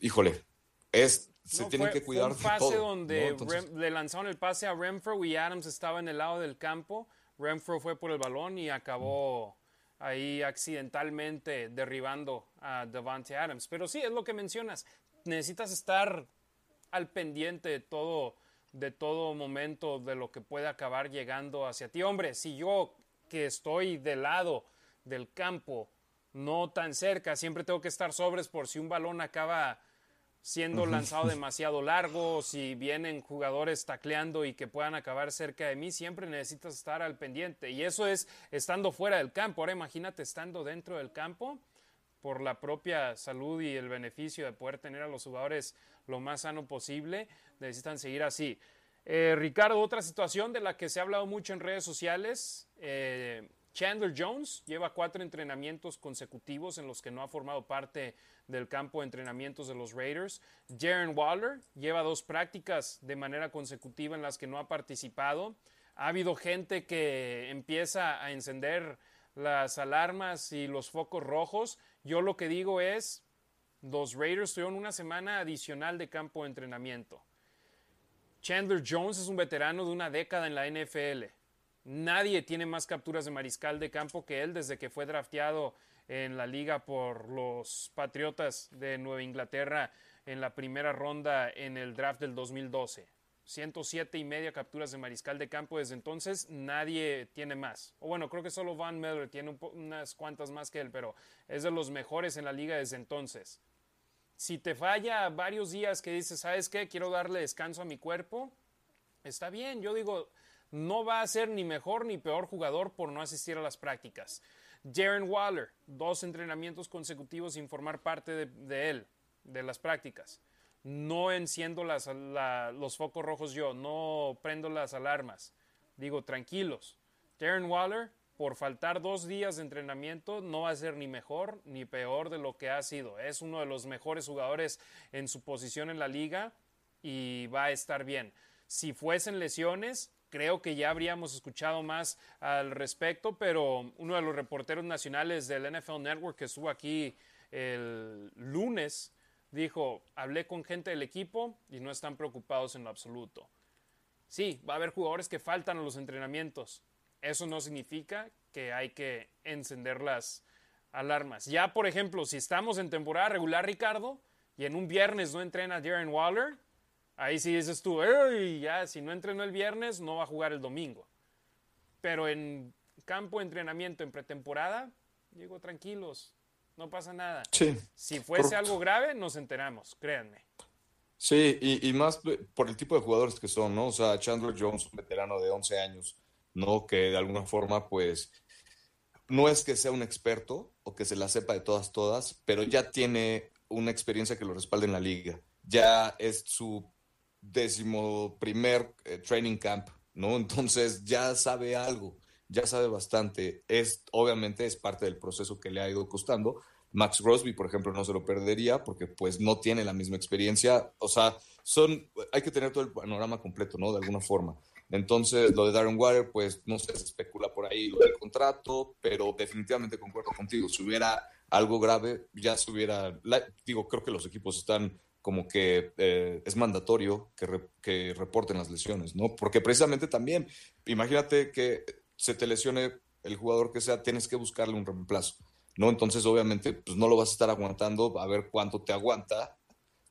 híjole, es se tienen que cuidar un pase donde le lanzaron el pase a Renfro y Adams estaba en el lado del campo. Renfro fue por el balón y acabó ahí accidentalmente derribando a Devante Adams. Pero sí, es lo que mencionas. Necesitas estar al pendiente de todo, de todo momento de lo que puede acabar llegando hacia ti. Hombre, si yo que estoy del lado del campo, no tan cerca, siempre tengo que estar sobres por si un balón acaba siendo lanzado demasiado largo, si vienen jugadores tacleando y que puedan acabar cerca de mí, siempre necesitas estar al pendiente. Y eso es estando fuera del campo. Ahora imagínate estando dentro del campo por la propia salud y el beneficio de poder tener a los jugadores lo más sano posible, necesitan seguir así. Eh, Ricardo, otra situación de la que se ha hablado mucho en redes sociales, eh, Chandler Jones lleva cuatro entrenamientos consecutivos en los que no ha formado parte del campo de entrenamientos de los Raiders. Jaren Waller lleva dos prácticas de manera consecutiva en las que no ha participado. Ha habido gente que empieza a encender las alarmas y los focos rojos. Yo lo que digo es, los Raiders tuvieron una semana adicional de campo de entrenamiento. Chandler Jones es un veterano de una década en la NFL Nadie tiene más capturas de mariscal de campo que él desde que fue drafteado en la liga por los Patriotas de Nueva Inglaterra en la primera ronda en el draft del 2012. 107 y media capturas de mariscal de campo desde entonces, nadie tiene más. O bueno, creo que solo Van Miller tiene unas cuantas más que él, pero es de los mejores en la liga desde entonces. Si te falla varios días que dices, ¿sabes qué? Quiero darle descanso a mi cuerpo, está bien. Yo digo, no va a ser ni mejor ni peor jugador por no asistir a las prácticas. Jaren Waller, dos entrenamientos consecutivos sin formar parte de, él, de las prácticas. No enciendo los focos rojos yo, no prendo las alarmas. Digo, tranquilos. Jaren Waller, por faltar dos días de entrenamiento, no va a ser ni mejor ni peor de lo que ha sido. Es uno de los mejores jugadores en su posición en la liga y va a estar bien. Si fuesen lesiones, creo que ya habríamos escuchado más al respecto, pero uno de los reporteros nacionales del NFL Network que estuvo aquí el lunes dijo, hablé con gente del equipo y no están preocupados en lo absoluto. Sí, va a haber jugadores que faltan a los entrenamientos. Eso no significa que hay que encender las alarmas. Ya, por ejemplo, si estamos en temporada regular, Ricardo, y en un viernes no entrena Darren Waller, Ahí sí dices tú, ya, si no entrenó el viernes, no va a jugar el domingo. Pero en campo de entrenamiento, en pretemporada, digo, tranquilos, no pasa nada. Sí, si fuese algo grave, nos enteramos, créanme. Sí, y, más por el tipo de jugadores que son, ¿no? O sea, Chandler Jones, un veterano de 11 años, ¿no? Que de alguna forma, pues, no es que sea un experto o que se la sepa de todas, todas, pero ya tiene una experiencia que lo respalda en la liga. Ya es su décimo primer eh, training camp, ¿no? Entonces ya sabe algo, ya sabe bastante. Es, obviamente es parte del proceso que le ha ido costando. Max Crosby, por ejemplo, no se lo perdería porque pues no tiene la misma experiencia. O sea, son, hay que tener todo el panorama completo, ¿no? De alguna forma. Entonces, lo de Darren Water, pues no se especula por ahí lo del contrato, pero definitivamente concuerdo contigo. Si hubiera algo grave, ya se hubiera, digo, creo que los equipos están como que eh, es mandatorio que, que, reporten las lesiones, ¿no? Porque precisamente también, imagínate que se te lesione el jugador que sea, tienes que buscarle un reemplazo, ¿no? Entonces, obviamente, pues no lo vas a estar aguantando a ver cuánto te aguanta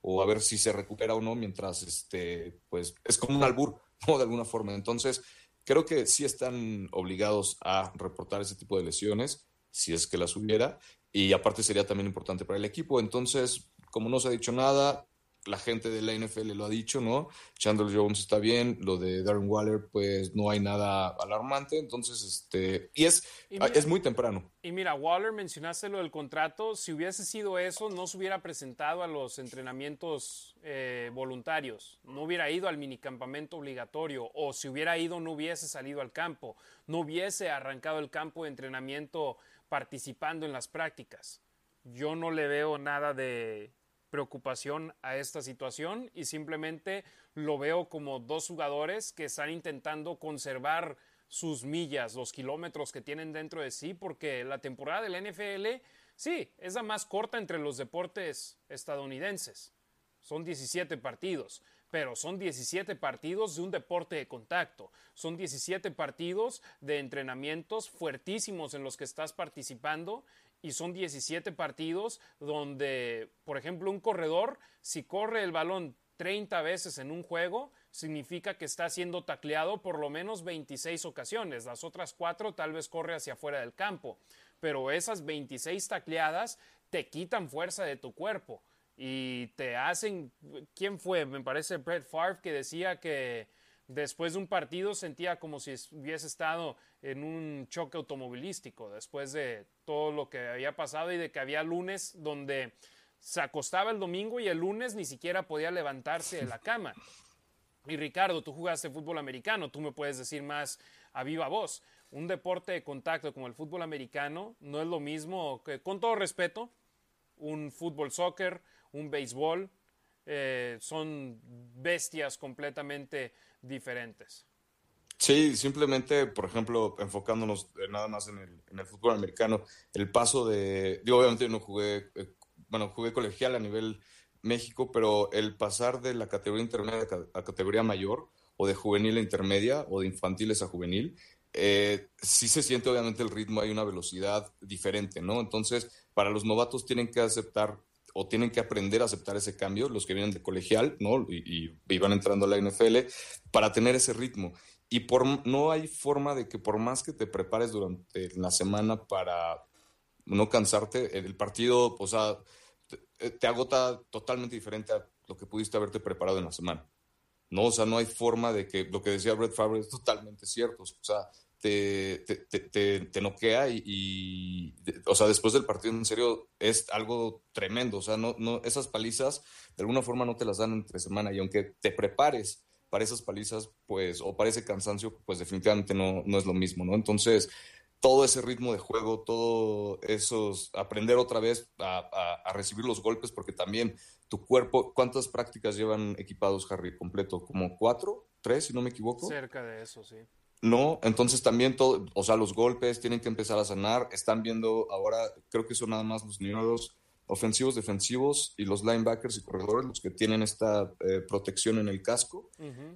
o a ver si se recupera o no, mientras, este, pues, es como un albur, ¿no? De alguna forma. Entonces, creo que sí están obligados a reportar ese tipo de lesiones, si es que las hubiera, y aparte sería también importante para el equipo. Entonces, como no se ha dicho nada, la gente de la NFL lo ha dicho, ¿no? Chandler Jones está bien, lo de Darren Waller, pues no hay nada alarmante, entonces, este, y es, es muy temprano. Y mira, Waller, mencionaste lo del contrato, si hubiese sido eso, no se hubiera presentado a los entrenamientos eh, voluntarios, no hubiera ido al minicampamento obligatorio, o si hubiera ido, no hubiese salido al campo, no hubiese arrancado el campo de entrenamiento participando en las prácticas. Yo no le veo nada de preocupación a esta situación y simplemente lo veo como dos jugadores que están intentando conservar sus millas, los kilómetros que tienen dentro de sí, porque la temporada del NFL, sí, es la más corta entre los deportes estadounidenses. Son 17 partidos, pero son 17 partidos de un deporte de contacto, son 17 partidos de entrenamientos fuertísimos en los que estás participando y son 17 partidos donde, por ejemplo, un corredor, si corre el balón 30 veces en un juego, significa que está siendo tacleado por lo menos 26 ocasiones. Las otras cuatro tal vez corre hacia afuera del campo. Pero esas 26 tacleadas te quitan fuerza de tu cuerpo y te hacen... ¿Quién fue? Me parece Brett Favre que decía que después de un partido sentía como si hubiese estado en un choque automovilístico, después de todo lo que había pasado y de que había lunes donde se acostaba el domingo y el lunes ni siquiera podía levantarse de la cama. Y Ricardo, tú jugaste fútbol americano, tú me puedes decir más a viva voz. Un deporte de contacto como el fútbol americano no es lo mismo que, con todo respeto, un fútbol soccer, un béisbol, eh, son bestias completamente diferentes. Sí, simplemente, por ejemplo, enfocándonos nada más en el, fútbol americano, el paso de, yo obviamente no jugué, eh, bueno, jugué colegial a nivel México, pero el pasar de la categoría intermedia a categoría mayor, o de juvenil a intermedia, o de infantiles a juvenil, eh, sí se siente obviamente el ritmo, hay una velocidad diferente, ¿no? Entonces, para los novatos tienen que aceptar o tienen que aprender a aceptar ese cambio, los que vienen de colegial, ¿no? Y, y, van entrando a la NFL, para tener ese ritmo. Y por, no hay forma de que por más que te prepares durante la semana para no cansarte, el partido, o sea, te, agota totalmente diferente a lo que pudiste haberte preparado en la semana. ¿no? O sea, no hay forma de que lo que decía Brett Favre es totalmente cierto. O sea, te, te, te, noquea y, o sea, después del partido en serio es algo tremendo. O sea, no, no, esas palizas de alguna forma no te las dan entre semana y aunque te prepares para esas palizas, pues, o para ese cansancio, pues definitivamente no, no es lo mismo, ¿no? Entonces, todo ese ritmo de juego, todo esos, aprender otra vez a, a, recibir los golpes, porque también tu cuerpo, ¿cuántas prácticas llevan equipados, Harry, completo? ¿Como cuatro? ¿Tres, si no me equivoco? Cerca de eso, sí. No, entonces también todo, o sea, los golpes tienen que empezar a sanar. Están viendo ahora, creo que son nada más los niños ofensivos, defensivos y los linebackers y corredores los que tienen esta eh, protección en el casco.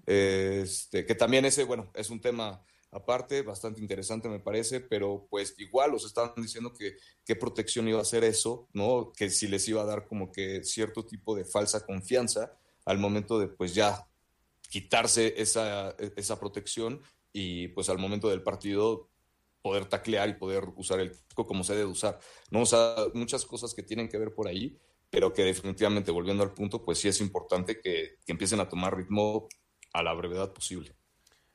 este, que también ese, bueno, es un tema aparte, bastante interesante me parece, pero pues igual los estaban diciendo que qué protección iba a ser eso, ¿no? Que si les iba a dar como que cierto tipo de falsa confianza al momento de pues ya quitarse esa, esa protección y pues al momento del partido poder taclear y poder usar el como se debe usar. ¿no? O sea, muchas cosas que tienen que ver por ahí, pero que definitivamente, volviendo al punto, pues sí es importante que, que empiecen a tomar ritmo a la brevedad posible.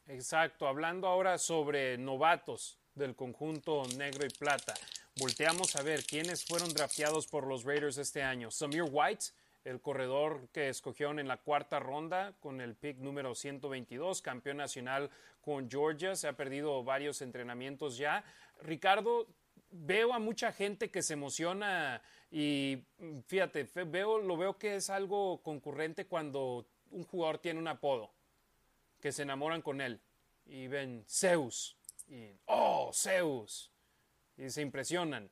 Exacto, hablando ahora sobre novatos del conjunto negro y plata, volteamos a ver quiénes fueron drafteados por los Raiders este año. Samir White, el corredor que escogieron en la cuarta ronda con el pick número 122, campeón nacional con Georgia, se ha perdido varios entrenamientos ya. Ricardo, veo a mucha gente que se emociona y fíjate, veo, lo veo que es algo concurrente cuando un jugador tiene un apodo, que se enamoran con él y ven Zeus y oh, Zeus y se impresionan.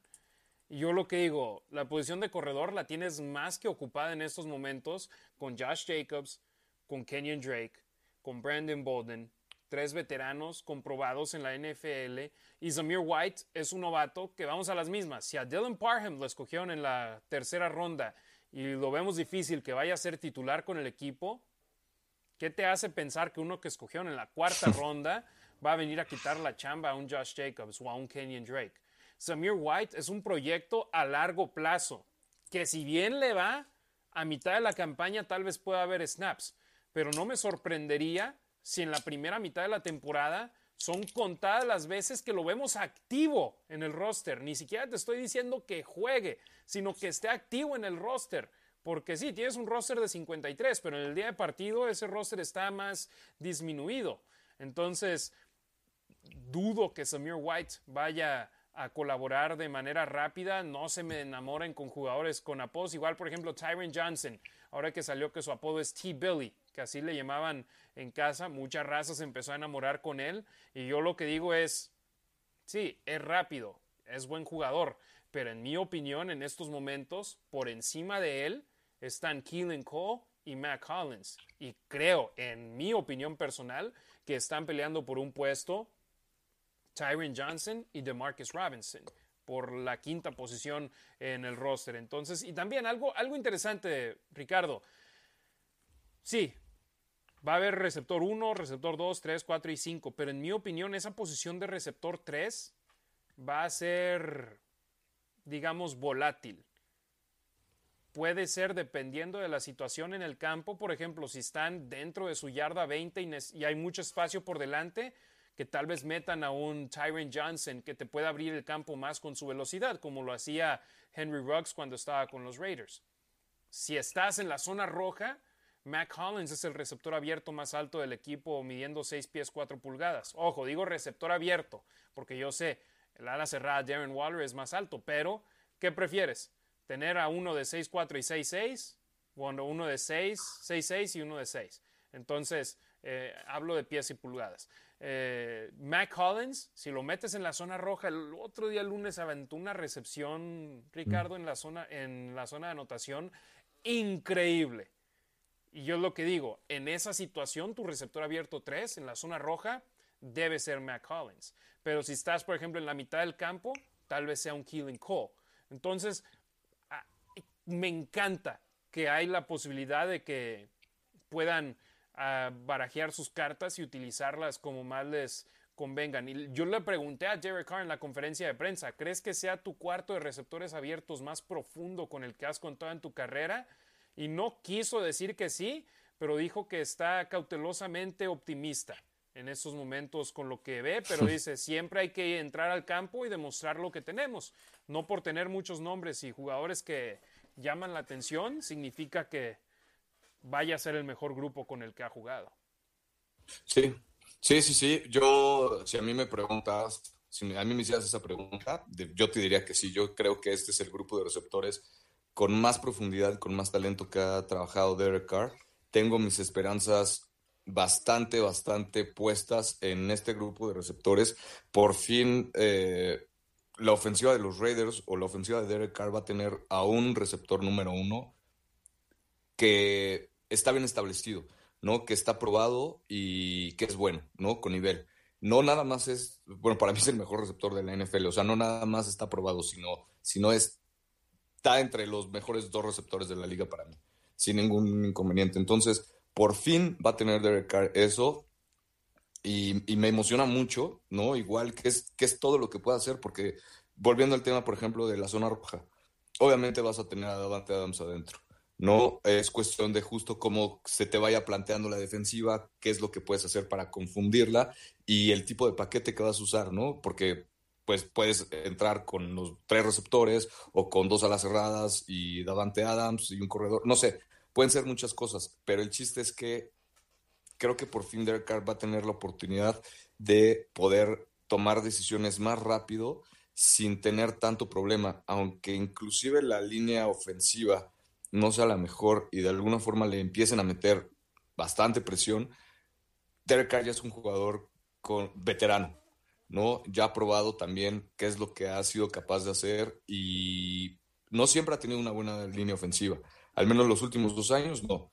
Y yo lo que digo, la posición de corredor la tienes más que ocupada en estos momentos con Josh Jacobs, con Kenyon Drake, con Brandon Bolden, tres veteranos comprobados en la NFL. Y Zamir White es un novato que vamos a las mismas. Si a Dylan Parham lo escogieron en la tercera ronda y lo vemos difícil que vaya a ser titular con el equipo, ¿qué te hace pensar que uno que escogieron en la cuarta ronda va a venir a quitar la chamba a un Josh Jacobs o a un Kenyon Drake. Samir White es un proyecto a largo plazo, que si bien le va, a mitad de la campaña tal vez pueda haber snaps, pero no me sorprendería si en la primera mitad de la temporada son contadas las veces que lo vemos activo en el roster. Ni siquiera te estoy diciendo que juegue, sino que esté activo en el roster. Porque sí, tienes un roster de 53, pero en el día de partido ese roster está más disminuido. Entonces, dudo que Samir White vaya a colaborar de manera rápida. No se me enamoren con jugadores con apodos. Igual, por ejemplo, Tyron Johnson, ahora que salió que su apodo es T-Billy, que así le llamaban en casa, muchas razas empezó a enamorar con él. Y yo lo que digo es, sí, es rápido, es buen jugador, pero en mi opinión, en estos momentos, por encima de él están Keelan Cole y Matt Collins. Y creo, en mi opinión personal, que están peleando por un puesto Tyron Johnson y DeMarcus Robinson por la quinta posición en el roster. Entonces, y también algo, algo interesante, Ricardo. Sí, va a haber receptor 1, receptor 2, 3, 4 y 5, pero en mi opinión esa posición de receptor 3 va a ser, digamos, volátil. Puede ser dependiendo de la situación en el campo, por ejemplo, si están dentro de su yarda 20 y, y hay mucho espacio por delante, que tal vez metan a un Tyron Johnson que te pueda abrir el campo más con su velocidad, como lo hacía Henry Ruggs cuando estaba con los Raiders. Si estás en la zona roja, Matt Collins es el receptor abierto más alto del equipo, midiendo 6 pies 4 pulgadas. Ojo, digo receptor abierto, porque yo sé, el ala cerrada Darren Waller es más alto, pero ¿qué prefieres? ¿Tener a uno de 6'4 y 6'6? O uno de 6, 6'6 y uno de 6. Entonces, eh, hablo de pies y pulgadas. Eh, Matt Collins, si lo metes en la zona roja, el otro día lunes aventó una recepción, Ricardo, en la zona, en la zona de anotación, increíble. Y yo lo que digo, en esa situación, tu receptor abierto 3 en la zona roja debe ser Matt Collins. Pero si estás, por ejemplo, en la mitad del campo, tal vez sea un Keelan Cole. Entonces, ah, me encanta que hay la posibilidad de que puedan a barajear sus cartas y utilizarlas como más les convengan. Y yo le pregunté a Derek Carr en la conferencia de prensa, ¿crees que sea tu cuarto de receptores abiertos más profundo con el que has contado en tu carrera? Y no quiso decir que sí, pero dijo que está cautelosamente optimista en estos momentos con lo que ve, pero dice, siempre hay que entrar al campo y demostrar lo que tenemos. No por tener muchos nombres y jugadores que llaman la atención, significa que vaya a ser el mejor grupo con el que ha jugado. Sí, sí, sí, sí. Yo, si a mí me preguntas, si a mí me hicieras esa pregunta, yo te diría que sí. Yo creo que este es el grupo de receptores con más profundidad, con más talento que ha trabajado Derek Carr. Tengo mis esperanzas bastante, bastante puestas en este grupo de receptores. Por fin, eh, la ofensiva de los Raiders o la ofensiva de Derek Carr va a tener a un receptor número uno que está bien establecido, ¿no? Que está probado y que es bueno, ¿no? Con nivel. No nada más es, bueno, para mí es el mejor receptor de la NFL, o sea, no nada más está probado, sino, sino está entre los mejores dos receptores de la liga para mí, sin ningún inconveniente. Entonces, por fin va a tener Derek Carr eso y, me emociona mucho, ¿no? Igual que es, que es todo lo que puede hacer, porque volviendo al tema, por ejemplo, de la zona roja, obviamente vas a tener a Davante Adams adentro ¿no? Es cuestión de justo cómo se te vaya planteando la defensiva, qué es lo que puedes hacer para confundirla y el tipo de paquete que vas a usar, ¿no? Porque pues puedes entrar con los tres receptores o con dos alas cerradas y Davante Adams y un corredor, no sé, pueden ser muchas cosas, pero el chiste es que creo que por fin Derek Carr va a tener la oportunidad de poder tomar decisiones más rápido sin tener tanto problema, aunque inclusive la línea ofensiva no sea la mejor y de alguna forma le empiecen a meter bastante presión, Derek Carr ya es un jugador con, veterano, ¿no? Ya ha probado también qué es lo que ha sido capaz de hacer y no siempre ha tenido una buena línea ofensiva. Al menos los últimos dos años, no.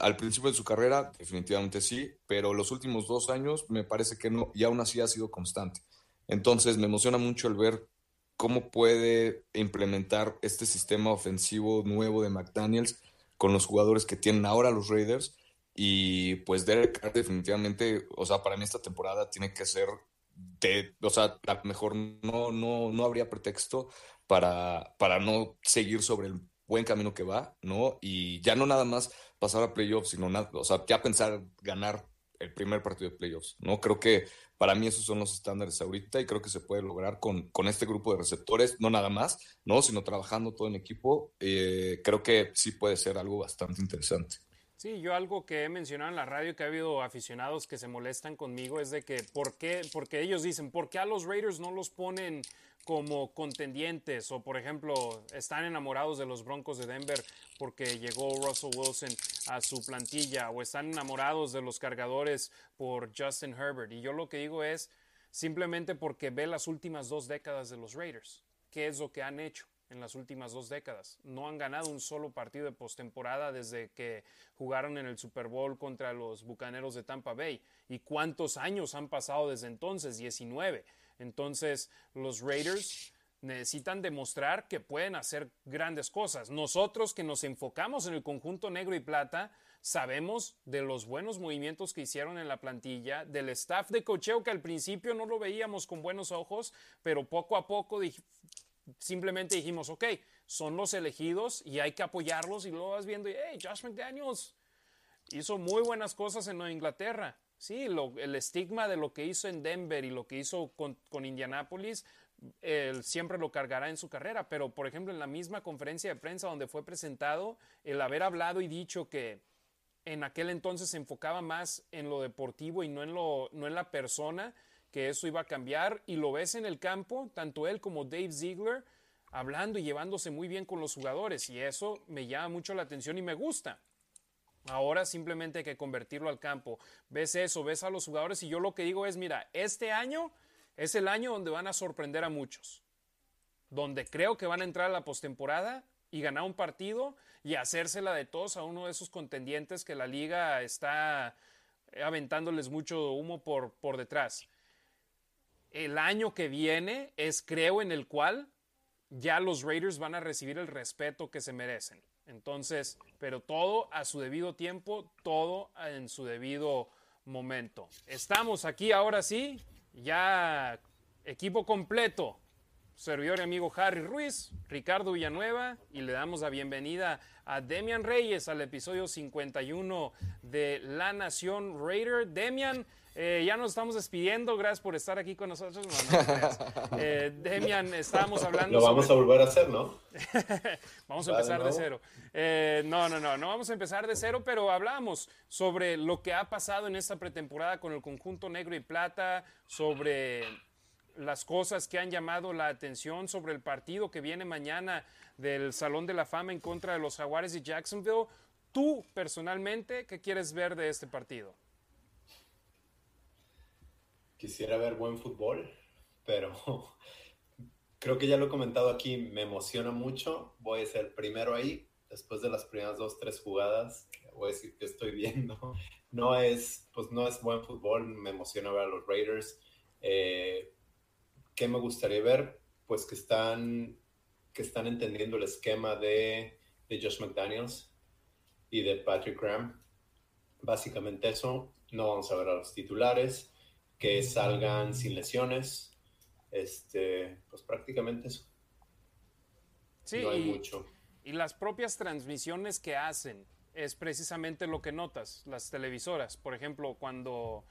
al principio de su carrera, definitivamente sí, pero los últimos dos años me parece que no, y aún así ha sido constante. Entonces me emociona mucho el ver cómo puede implementar este sistema ofensivo nuevo de McDaniels con los jugadores que tienen ahora los Raiders Y pues Derek definitivamente, o sea, para mí esta temporada tiene que ser de, o sea, a mejor no, no, no habría pretexto para, para no seguir sobre el buen camino que va, ¿no? Y ya no nada más pasar a playoffs, sino nada, o sea, ya pensar ganar el primer partido de playoffs, ¿no? Creo que para mí esos son los estándares ahorita y creo que se puede lograr con, con este grupo de receptores, no nada más, ¿no? Sino trabajando todo en equipo, eh, creo que sí puede ser algo bastante interesante. Sí, yo algo que he mencionado en la radio que ha habido aficionados que se molestan conmigo es de que por qué, porque ellos dicen, ¿por qué a los Raiders no los ponen como contendientes? O por ejemplo, están enamorados de los Broncos de Denver porque llegó Russell Wilson a su plantilla o están enamorados de los cargadores por Justin Herbert. Y yo lo que digo es simplemente porque ve las últimas dos décadas de los Raiders. ¿Qué es lo que han hecho? En las últimas dos décadas. No han ganado un solo partido de postemporada desde que jugaron en el Super Bowl contra los Bucaneros de Tampa Bay. ¿Y cuántos años han pasado desde entonces? 19. Entonces, los Raiders necesitan demostrar que pueden hacer grandes cosas. Nosotros que nos enfocamos en el conjunto negro y plata, sabemos de los buenos movimientos que hicieron en la plantilla, del staff de cocheo que al principio no lo veíamos con buenos ojos, pero poco a poco simplemente dijimos, ok, son los elegidos y hay que apoyarlos y luego vas viendo, hey, Josh McDaniels hizo muy buenas cosas en Inglaterra. Sí, el estigma de lo que hizo en Denver y lo que hizo con, con Indianapolis, él siempre lo cargará en su carrera, pero por ejemplo en la misma conferencia de prensa donde fue presentado, el haber hablado y dicho que en aquel entonces se enfocaba más en lo deportivo y no en, lo, no en la persona, que eso iba a cambiar y lo ves en el campo, tanto él como Dave Ziegler, hablando y llevándose muy bien con los jugadores y eso me llama mucho la atención y me gusta. Ahora simplemente hay que convertirlo al campo. Ves eso, ves a los jugadores y yo lo que digo es, mira, este año es el año donde van a sorprender a muchos, donde creo que van a entrar a la postemporada y ganar un partido y hacérsela de todos a uno de esos contendientes que la liga está aventándoles mucho humo por, por detrás el año que viene es, creo, en el cual ya los Raiders van a recibir el respeto que se merecen. Entonces, pero todo a su debido tiempo, todo en su debido momento. Estamos aquí ahora sí, ya equipo completo. Servidor y amigo Harry Ruiz, Ricardo Villanueva, y le damos la bienvenida a Demian Reyes al episodio 51 de La Nación Raider. Demian, eh, ya nos estamos despidiendo, gracias por estar aquí con nosotros. eh, Demian, estábamos hablando. Lo vamos a volver a hacer, ¿no? vamos a empezar de, cero. Eh, no, no, no, no vamos a empezar de cero, pero hablamos sobre lo que ha pasado en esta pretemporada con el conjunto negro y plata, sobre las cosas que han llamado la atención, sobre el partido que viene mañana del Salón de la Fama en contra de los Jaguares y Jacksonville. Tú, personalmente, ¿qué quieres ver de este partido? Quisiera ver buen fútbol, pero creo que ya lo he comentado aquí, me emociona mucho. Voy a ser primero ahí, después de las primeras dos, tres jugadas, voy a decir que estoy viendo. No es, pues no es buen fútbol, me emociona ver a los Raiders. Eh, ¿Qué me gustaría ver? Pues que están, que están entendiendo el esquema de, de Josh McDaniels y de Patrick Graham. Básicamente eso. No vamos a ver a los titulares que salgan sin lesiones. Este, pues prácticamente eso. Sí, no hay y, mucho. Y las propias transmisiones que hacen es precisamente lo que notas, las televisoras. Por ejemplo, cuando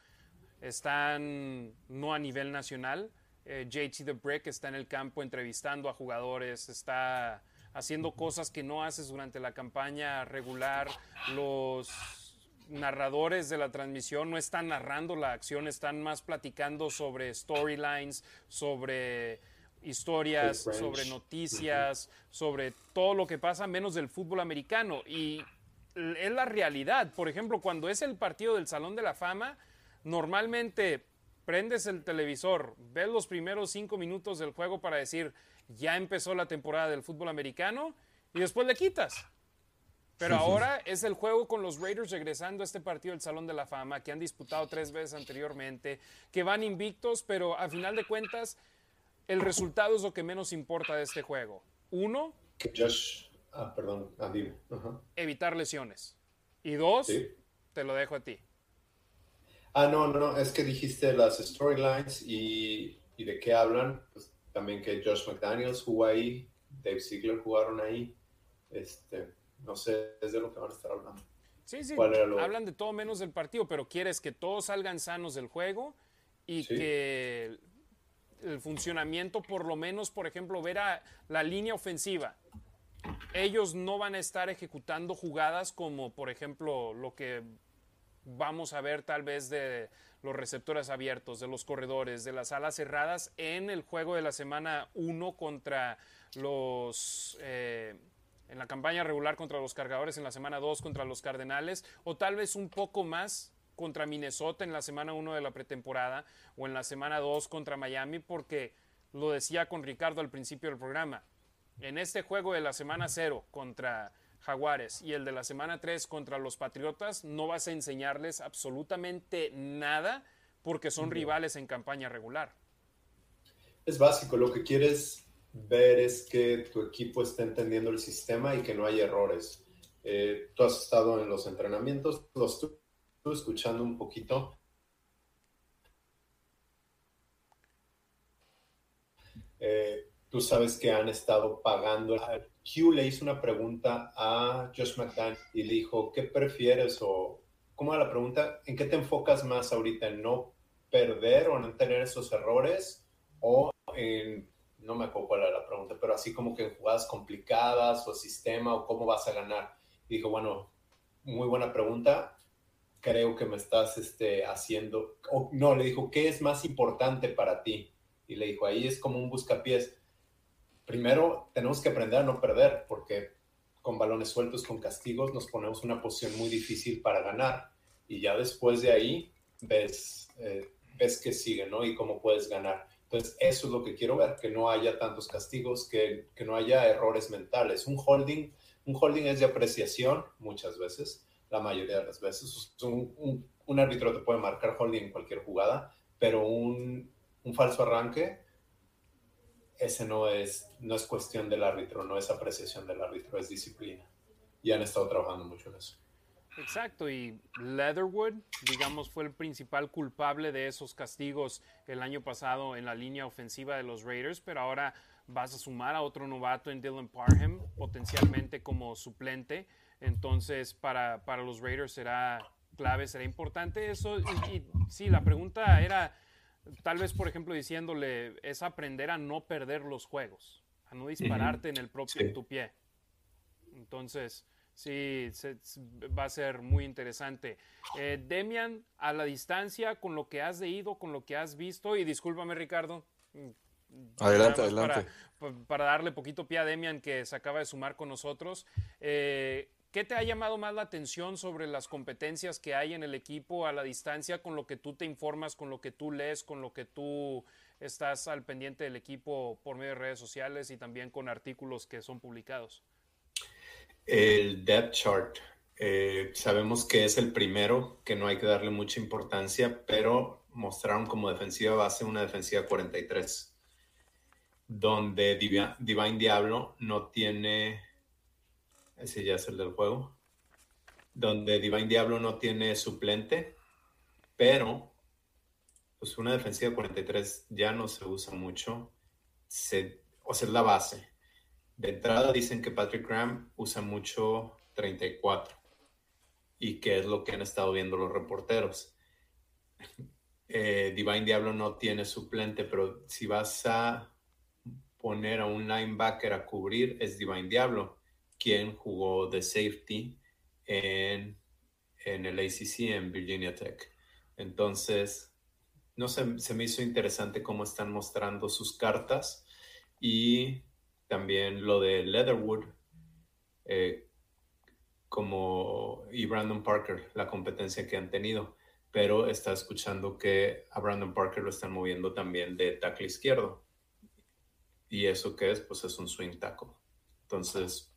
están no a nivel nacional, eh, JT The Brick está en el campo entrevistando a jugadores, está haciendo cosas que no haces durante la campaña regular. Los narradores de la transmisión no están narrando la acción, están más platicando sobre storylines, sobre historias, sobre noticias, sobre todo lo que pasa menos del fútbol americano. Y es la realidad. Por ejemplo, cuando es el partido del Salón de la Fama, normalmente prendes el televisor, ves los primeros cinco minutos del juego para decir, ya empezó la temporada del fútbol americano, y después le quitas. Pero ahora es el juego con los Raiders regresando a este partido del Salón de la Fama, que han disputado tres veces anteriormente, que van invictos, pero a final de cuentas, el resultado es lo que menos importa de este juego. Uno, Josh, ah, perdón, ah, evitar lesiones. Y dos, te lo dejo a ti. Ah, no, no, es que dijiste las storylines y, y, de qué hablan. Pues también que Josh McDaniels jugó ahí, Dave Ziegler jugaron ahí. Este, no sé, es de lo que van a estar hablando. Sí, sí, hablan de todo menos del partido, pero quieres que todos salgan sanos del juego y que el funcionamiento, por lo menos, por ejemplo, ver a la línea ofensiva. Ellos no van a estar ejecutando jugadas como, por ejemplo, lo que vamos a ver tal vez de los receptores abiertos, de los corredores, de las alas cerradas en el juego de la semana 1 contra los... Eh, en la campaña regular contra los cargadores, en la semana 2 contra los Cardenales, o tal vez un poco más contra Minnesota en la semana 1 de la pretemporada, o en la semana 2 contra Miami, porque lo decía con Ricardo al principio del programa. En este juego de la semana 0 contra Jaguares y el de la semana 3 contra los Patriotas, no vas a enseñarles absolutamente nada porque son rivales en campaña regular. Es básico, lo que quieres ver es que tu equipo esté entendiendo el sistema y que no hay errores. Eh, tú has estado en los entrenamientos, lo estoy escuchando un poquito. Eh, tú sabes que han estado pagando Q le hizo una pregunta a Josh McDaniel y le dijo, ¿qué prefieres? O, ¿cómo era la pregunta? ¿En qué te enfocas más ahorita? ¿En no perder o no tener esos errores? ¿O en, no me acuerdo cuál era la pregunta, pero así como que en jugadas complicadas o sistema o cómo vas a ganar? Y dijo, bueno, muy buena pregunta. Creo que me estás este, haciendo, no, le dijo, ¿qué es más importante para ti? Y le dijo, ahí es como un buscapiés primero tenemos que aprender a no perder, porque con balones sueltos, con castigos, nos ponemos una posición muy difícil para ganar. Y ya después de ahí ves, eh, ves que sigue, ¿no? Y cómo puedes ganar. Entonces, eso es lo que quiero ver, que no haya tantos castigos, que, que no haya errores mentales. Un holding, un holding es de apreciación muchas veces, la mayoría de las veces. Un, árbitro te puede marcar holding en cualquier jugada, pero un, un falso arranque ese no es, no es cuestión del árbitro, no es apreciación del árbitro, es disciplina. Y han estado trabajando mucho en eso. Exacto, y Leatherwood, digamos, fue el principal culpable de esos castigos el año pasado en la línea ofensiva de los Raiders, pero ahora vas a sumar a otro novato en Dylan Parham, potencialmente como suplente. Entonces, para, para los Raiders será clave, será importante eso. y sí, la pregunta era tal vez, por ejemplo, diciéndole, es aprender a no perder los juegos, a no dispararte en el propio tu pie. Entonces, sí, va a ser muy interesante. Eh, Demian, a la distancia, con lo que has leído, con lo que has visto, y discúlpame, Ricardo. Mm, adelante, adelante. Para, para, darle poquito pie a Demian, que se acaba de sumar con nosotros. Eh, ¿Qué te ha llamado más la atención sobre las competencias que hay en el equipo a la distancia con lo que tú te informas, con lo que tú lees, con lo que tú estás al pendiente del equipo por medio de redes sociales y también con artículos que son publicados? El depth chart. Eh, sabemos que es el primero, que no hay que darle mucha importancia, pero mostraron como defensiva base una defensiva 43, donde Divine Diablo no tiene ese ya es el del juego. Donde Divine Diablo no tiene suplente, pero pues una defensiva 43 ya no se usa mucho. O sea, es la base. De entrada dicen que Patrick Graham usa mucho 34 y que es lo que han estado viendo los reporteros. Eh, Divine Diablo no tiene suplente, pero si vas a poner a un linebacker a cubrir, es Divine Diablo quien jugó de safety en, en el ACC en Virginia Tech. Entonces, no sé, se me hizo interesante cómo están mostrando sus cartas y también lo de Leatherwood eh, como y Brandon Parker, la competencia que han tenido. Pero está escuchando que a Brandon Parker lo están moviendo también de tackle izquierdo. ¿Y eso qué es? Pues es un swing tackle. Entonces,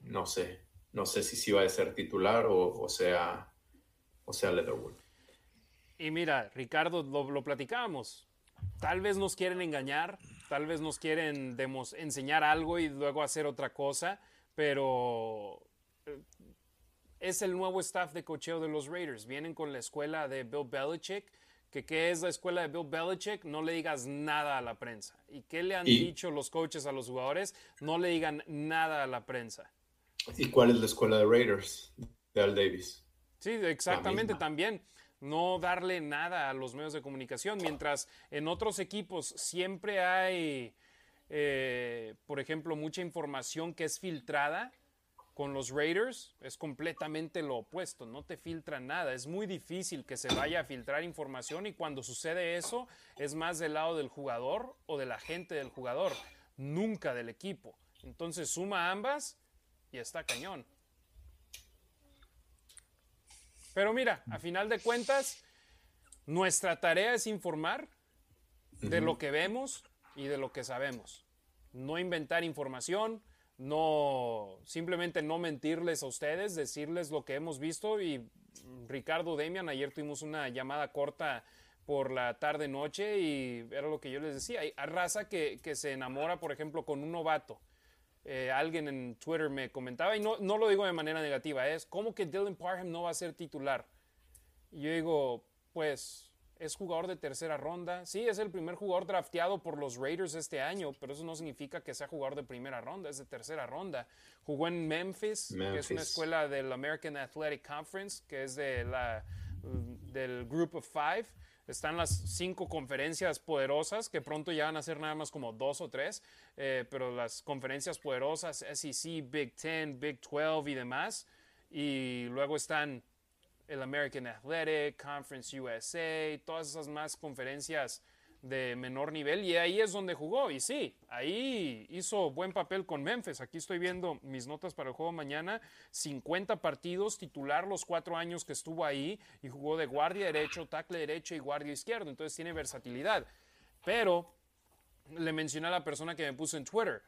no sé, no sé si sí va a ser titular o, sea, o sea Leatherwood. Y mira, Ricardo, lo, lo platicábamos. Tal vez nos quieren engañar, tal vez nos quieren enseñar algo y luego hacer otra cosa, pero eh, es el nuevo staff de cocheo de los Raiders. Vienen con la escuela de Bill Belichick. Que qué es la escuela de Bill Belichick, no le digas nada a la prensa. ¿Y qué le han dicho los coaches a los jugadores? No le digan nada a la prensa. ¿Y cuál es la escuela de Raiders de Al Davis? Sí, exactamente también. No darle nada a los medios de comunicación, mientras en otros equipos siempre hay, eh, por ejemplo, mucha información que es filtrada con los Raiders es completamente lo opuesto, no te filtran nada, es muy difícil que se vaya a filtrar información y cuando sucede eso es más del lado del jugador o de la gente del jugador, nunca del equipo. Entonces suma ambas y está cañón. Pero mira, a final de cuentas, nuestra tarea es informar de lo que vemos y de lo que sabemos. No inventar información, no simplemente no mentirles a ustedes, decirles lo que hemos visto y Ricardo Demian, ayer tuvimos una llamada corta por la tarde noche y era lo que yo les decía, hay raza que, se enamora, por ejemplo, con un novato. Eh, alguien en Twitter me comentaba, y no, no lo digo de manera negativa, es como que Dylan Parham no va a ser titular. Y yo digo, pues es jugador de tercera ronda. Sí, es el primer jugador drafteado por los Raiders este año, pero eso no significa que sea jugador de primera ronda, es de tercera ronda. Jugó en Memphis, que es una escuela del American Athletic Conference, que es de la, del Group of Five. Están las cinco conferencias poderosas, que pronto ya van a ser nada más como dos o tres, eh, pero las conferencias poderosas, SEC, Big Ten, Big 12 y demás. Y luego están el American Athletic, Conference USA, todas esas más conferencias de menor nivel y ahí es donde jugó y sí, ahí hizo buen papel con Memphis. Aquí estoy viendo mis notas para el juego mañana, 50 partidos, titular los cuatro años que estuvo ahí y jugó de guardia derecho, tackle derecho y guardia izquierdo, entonces tiene versatilidad. Pero le mencioné a la persona que me puso en Twitter,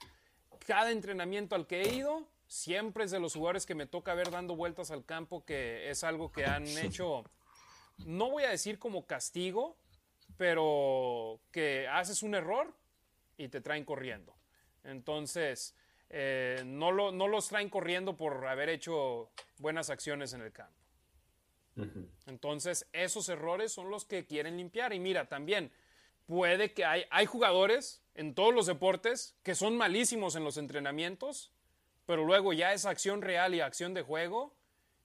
cada entrenamiento al que he ido, siempre es de los jugadores que me toca ver dando vueltas al campo, que es algo que han hecho, no voy a decir como castigo, pero que haces un error y te traen corriendo. Entonces, eh, no, lo, no los traen corriendo por haber hecho buenas acciones en el campo. Entonces, esos errores son los que quieren limpiar. Y mira, también puede que hay, hay jugadores en todos los deportes que son malísimos en los entrenamientos pero luego ya es acción real y acción de juego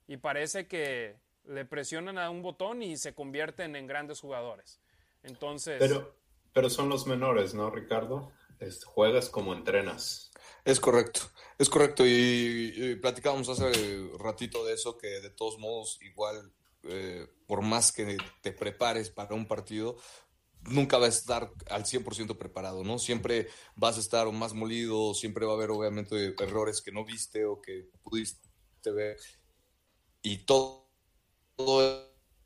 y parece que le presionan a un botón y se convierten en grandes jugadores. Entonces... Pero, pero son los menores, ¿no, Ricardo? juegas como entrenas. Es correcto, es correcto. Y, platicábamos hace ratito de eso, que de todos modos, igual, eh, por más que te prepares para un partido, nunca vas a estar al 100% preparado, ¿no? Siempre vas a estar más molido, siempre va a haber obviamente errores que no viste o que pudiste ver. Y todo,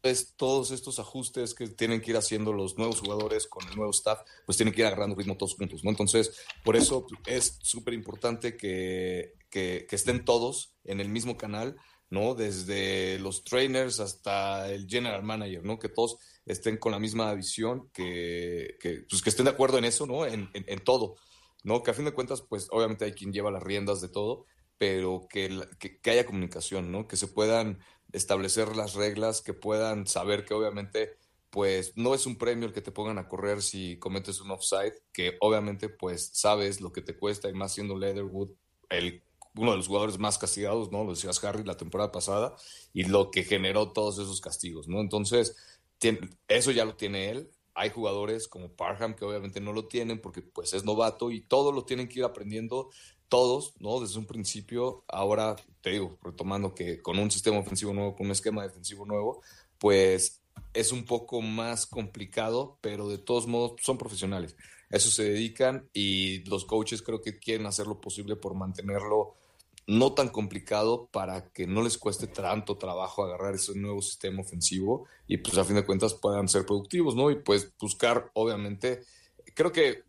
es, todos estos ajustes que tienen que ir haciendo los nuevos jugadores con el nuevo staff, pues tienen que ir agarrando ritmo todos juntos, ¿no? Entonces, por eso es súper importante que, que, que estén todos en el mismo canal, ¿no? Desde los trainers hasta el general manager, ¿no? Que todos estén con la misma visión, que, que, pues que estén de acuerdo en eso, ¿no? En, todo, ¿no? Que a fin de cuentas, pues obviamente hay quien lleva las riendas de todo, pero que, que, haya comunicación, ¿no? Que se puedan establecer las reglas, que puedan saber que obviamente, pues no es un premio el que te pongan a correr si cometes un offside, que obviamente, pues sabes lo que te cuesta y más siendo Leatherwood el uno de los jugadores más castigados, ¿no? Lo decías Harry la temporada pasada, y lo que generó todos esos castigos, ¿no? Entonces, eso ya lo tiene él. Hay jugadores como Parham que obviamente no lo tienen porque pues es novato y todo lo tienen que ir aprendiendo todos, ¿no? Desde un principio, ahora te digo, retomando que con un sistema ofensivo nuevo, con un esquema defensivo nuevo, pues es un poco más complicado, pero de todos modos son profesionales. Eso se dedican y los coaches creo que quieren hacer lo posible por mantenerlo no tan complicado para que no les cueste tanto trabajo agarrar ese nuevo sistema ofensivo y pues a fin de cuentas puedan ser productivos, ¿no? Y pues buscar, obviamente, creo que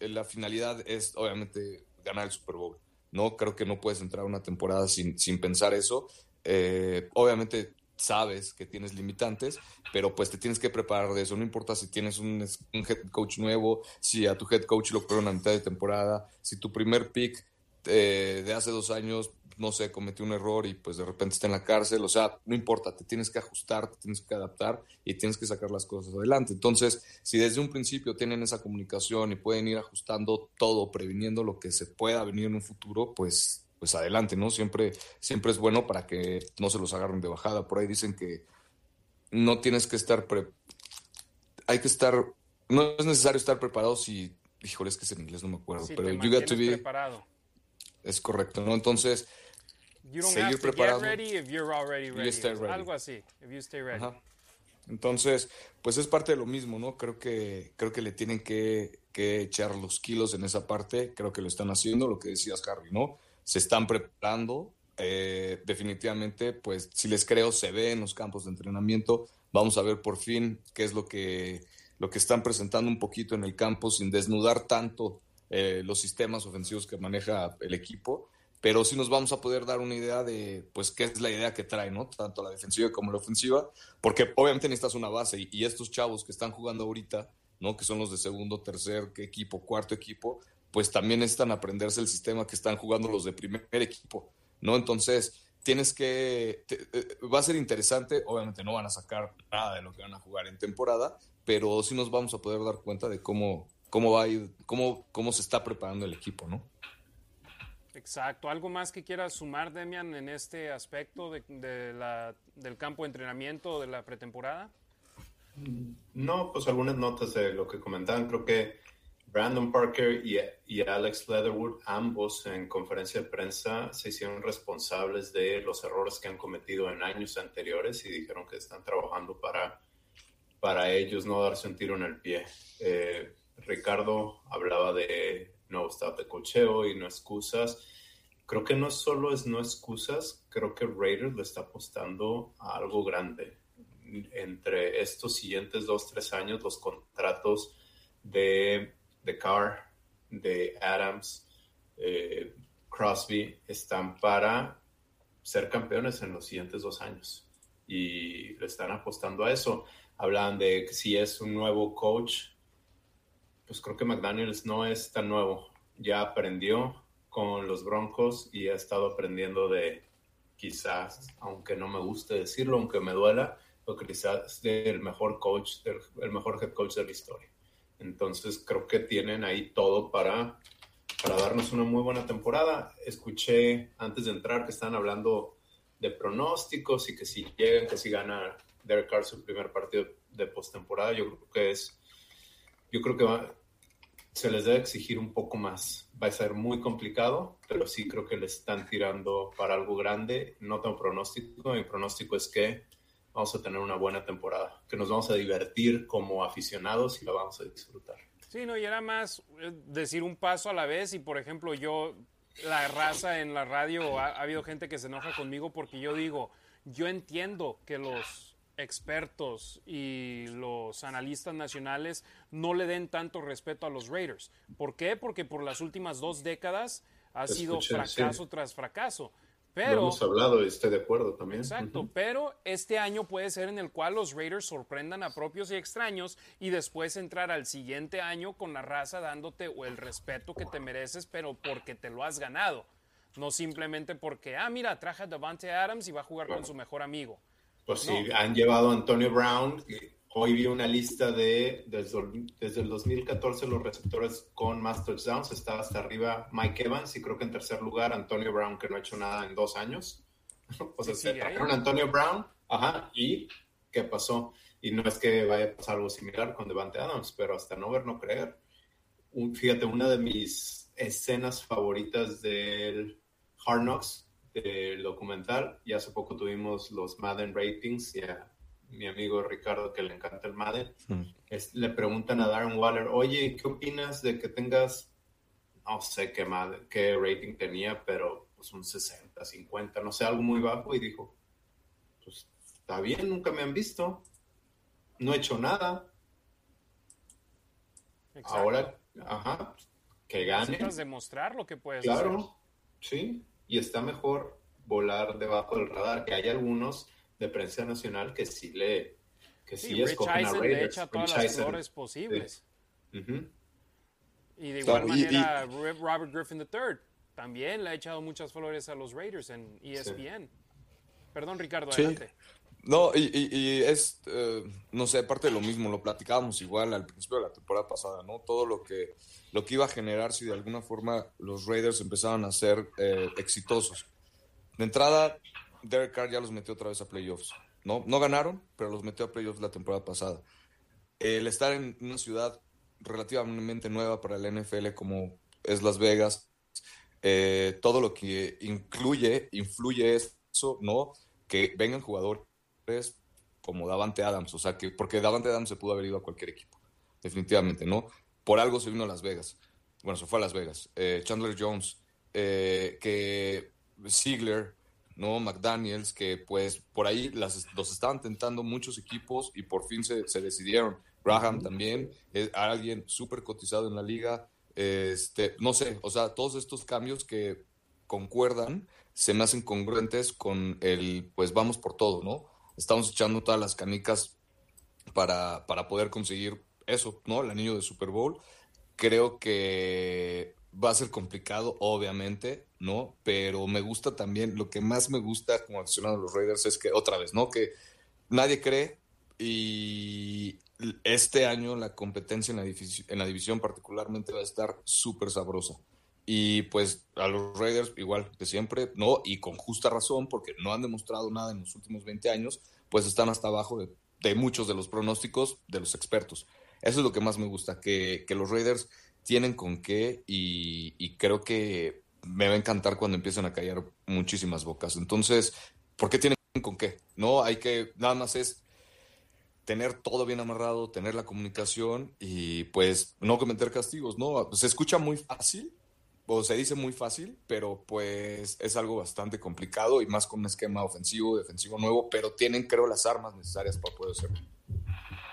la finalidad es obviamente ganar el Super Bowl, ¿no? Creo que no puedes entrar una temporada sin, sin pensar eso. Eh, obviamente sabes que tienes limitantes, pero pues te tienes que preparar de eso. No importa si tienes un, un head coach nuevo, si a tu head coach lo corrieron a mitad de temporada, si tu primer pick eh, de hace dos años, no sé, cometió un error y pues de repente está en la cárcel, o sea, no importa, te tienes que ajustar, te tienes que adaptar y tienes que sacar las cosas adelante. Entonces, si desde un principio tienen esa comunicación y pueden ir ajustando todo, previniendo lo que se pueda venir en un futuro, pues, pues adelante, ¿no? Siempre, siempre es bueno para que no se los agarren de bajada. Por ahí dicen que no tienes que estar, hay que estar, no es necesario estar preparado si, híjole, es que es en inglés, no me acuerdo, pero you got to be... Preparado. Es correcto, ¿no? Entonces, seguir preparado. Algo así, if you stay ready. Entonces, pues es parte de lo mismo, ¿no? Creo que, creo que le tienen que, que, echar los kilos en esa parte, creo que lo están haciendo, lo que decías, Harry, ¿no? Se están preparando, eh, definitivamente, pues si les creo, se ve en los campos de entrenamiento, vamos a ver por fin qué es lo que, lo que están presentando un poquito en el campo sin desnudar tanto eh, los sistemas ofensivos que maneja el equipo, pero sí nos vamos a poder dar una idea de, pues, qué es la idea que trae, ¿no? Tanto la defensiva como la ofensiva, porque obviamente necesitas una base y, estos chavos que están jugando ahorita, ¿no? Que son los de segundo, tercer equipo, cuarto equipo, pues también necesitan aprenderse el sistema que están jugando los de primer equipo, ¿no? Entonces, tienes que, eh, va a ser interesante, obviamente no van a sacar nada de lo que van a jugar en temporada, pero sí nos vamos a poder dar cuenta de cómo, cómo va a ir, cómo, cómo se está preparando el equipo, ¿no? Exacto. ¿Algo más que quieras sumar, Demian, en este aspecto de, la, del campo de entrenamiento de la pretemporada? No, pues algunas notas de lo que comentaban. Creo que Brandon Parker y, y, Alex Leatherwood, ambos en conferencia de prensa, se hicieron responsables de los errores que han cometido en años anteriores y dijeron que están trabajando para, para ellos no darse un tiro en el pie. Eh, Ricardo hablaba de no stop de cocheo y no excusas. Creo que no solo es no excusas, creo que Raiders le está apostando a algo grande. Entre estos siguientes dos, tres años, los contratos de, de Carr, de Adams, eh, Crosby están para ser campeones en los siguientes dos años. Y le están apostando a eso. Hablan de si es un nuevo coach, pues creo que McDaniels no es tan nuevo. Ya aprendió con los Broncos y ha estado aprendiendo de quizás, aunque no me guste decirlo, aunque me duela, o quizás del mejor coach, el mejor head coach de la historia. Entonces creo que tienen ahí todo para, para darnos una muy buena temporada. Escuché antes de entrar que están hablando de pronósticos y que si llegan, que si gana Derek Carr su primer partido de postemporada, yo creo que es, yo creo que va, se les debe exigir un poco más. Va a ser muy complicado, pero sí creo que le están tirando para algo grande. No tengo pronóstico. Mi pronóstico es que vamos a tener una buena temporada, que nos vamos a divertir como aficionados y la vamos a disfrutar. Sí, no, y era más eh, decir un paso a la vez y, por ejemplo, yo, la raza en la radio, ha habido gente que se enoja conmigo porque yo digo, yo entiendo que los expertos y los analistas nacionales no le den tanto respeto a los Raiders. ¿Por qué? Porque por las últimas dos décadas ha sido fracaso tras fracaso. Pero, hemos hablado y estoy de acuerdo también. Exacto, pero este año puede ser en el cual los Raiders sorprendan a propios y extraños y después entrar al siguiente año con la raza dándote el respeto que te mereces, pero porque te lo has ganado. No simplemente porque, ah, mira, traje a Davante Adams y va a jugar con su mejor amigo. Pues sí, han llevado a Antonio Brown. Hoy vi una lista de desde, el 2014 los receptores con más touchdowns. Está hasta arriba Mike Evans y creo que en tercer lugar Antonio Brown, que no ha hecho nada en dos años. o sea, se trajeron a Antonio Brown. Ajá, y ¿qué pasó? Y no es que vaya a pasar algo similar con Devante Adams, pero hasta no ver, no creer. fíjate, una de mis escenas favoritas del Hard Knocks el documental y hace poco tuvimos los Madden ratings y a mi amigo Ricardo que le encanta el Madden, mm. le preguntan a Darren Waller, oye, ¿qué opinas de que tengas, no sé qué, qué rating tenía, pero pues un 60, 50, no sé, algo muy bajo y dijo, pues está bien, nunca me han visto, no he hecho nada. Ahora, ajá, que gane. Necesitas demostrar lo que puedes Claro, sí y está mejor volar debajo del radar, que hay algunos de prensa nacional que sí le que sí, sí escogen a le echa todas las flores posibles. Y de igual manera Robert Griffin III. también le ha echado muchas flores a los Raiders en ESPN. Perdón, Ricardo, adelante. No, y, es, eh, no sé, parte de lo mismo, lo platicábamos igual al principio de la temporada pasada, ¿no? Todo lo que, lo que iba a generar si de alguna forma los Raiders empezaban a ser eh, exitosos. De entrada, Derek Carr ya los metió otra vez a playoffs, ¿no? No ganaron, pero los metió a playoffs la temporada pasada. El estar en una ciudad relativamente nueva para el NFL como es Las Vegas, eh, todo lo que incluye, influye eso, ¿no? Que vengan jugadores como Davante Adams, o sea, que porque Davante Adams se pudo haber ido a cualquier equipo, definitivamente, ¿no? Por algo se vino a Las Vegas, bueno, se fue a Las Vegas. Eh, Chandler Jones, eh, que Ziegler, ¿no? McDaniels, que pues por ahí las, los estaban tentando muchos equipos y por fin se, se decidieron. Graham también, es alguien súper cotizado en la liga. Este, no sé, o sea, todos estos cambios que concuerdan se me hacen congruentes con el, pues vamos por todo, ¿no? Estamos echando todas las canicas para, para poder conseguir eso, ¿no? El anillo de Super Bowl. Creo que va a ser complicado, obviamente, ¿no? Pero me gusta también, lo que más me gusta como aficionado a los Raiders es que, otra vez, ¿no? Que nadie cree y este año la competencia en la, en la división particularmente va a estar súper sabrosa. Y pues a los Raiders, igual que siempre, no, y con justa razón, porque no han demostrado nada en los últimos 20 años, pues están hasta abajo de, muchos de los pronósticos de los expertos. Eso es lo que más me gusta, que, los Raiders tienen con qué y, y, creo que me va a encantar cuando empiecen a callar muchísimas bocas. Entonces, ¿por qué tienen con qué? No, hay que, nada más es tener todo bien amarrado, tener la comunicación y pues no cometer castigos, ¿no? Se escucha muy fácil, o se dice muy fácil, pero pues es algo bastante complicado y más con un esquema ofensivo, defensivo nuevo, pero tienen creo las armas necesarias para poder hacerlo.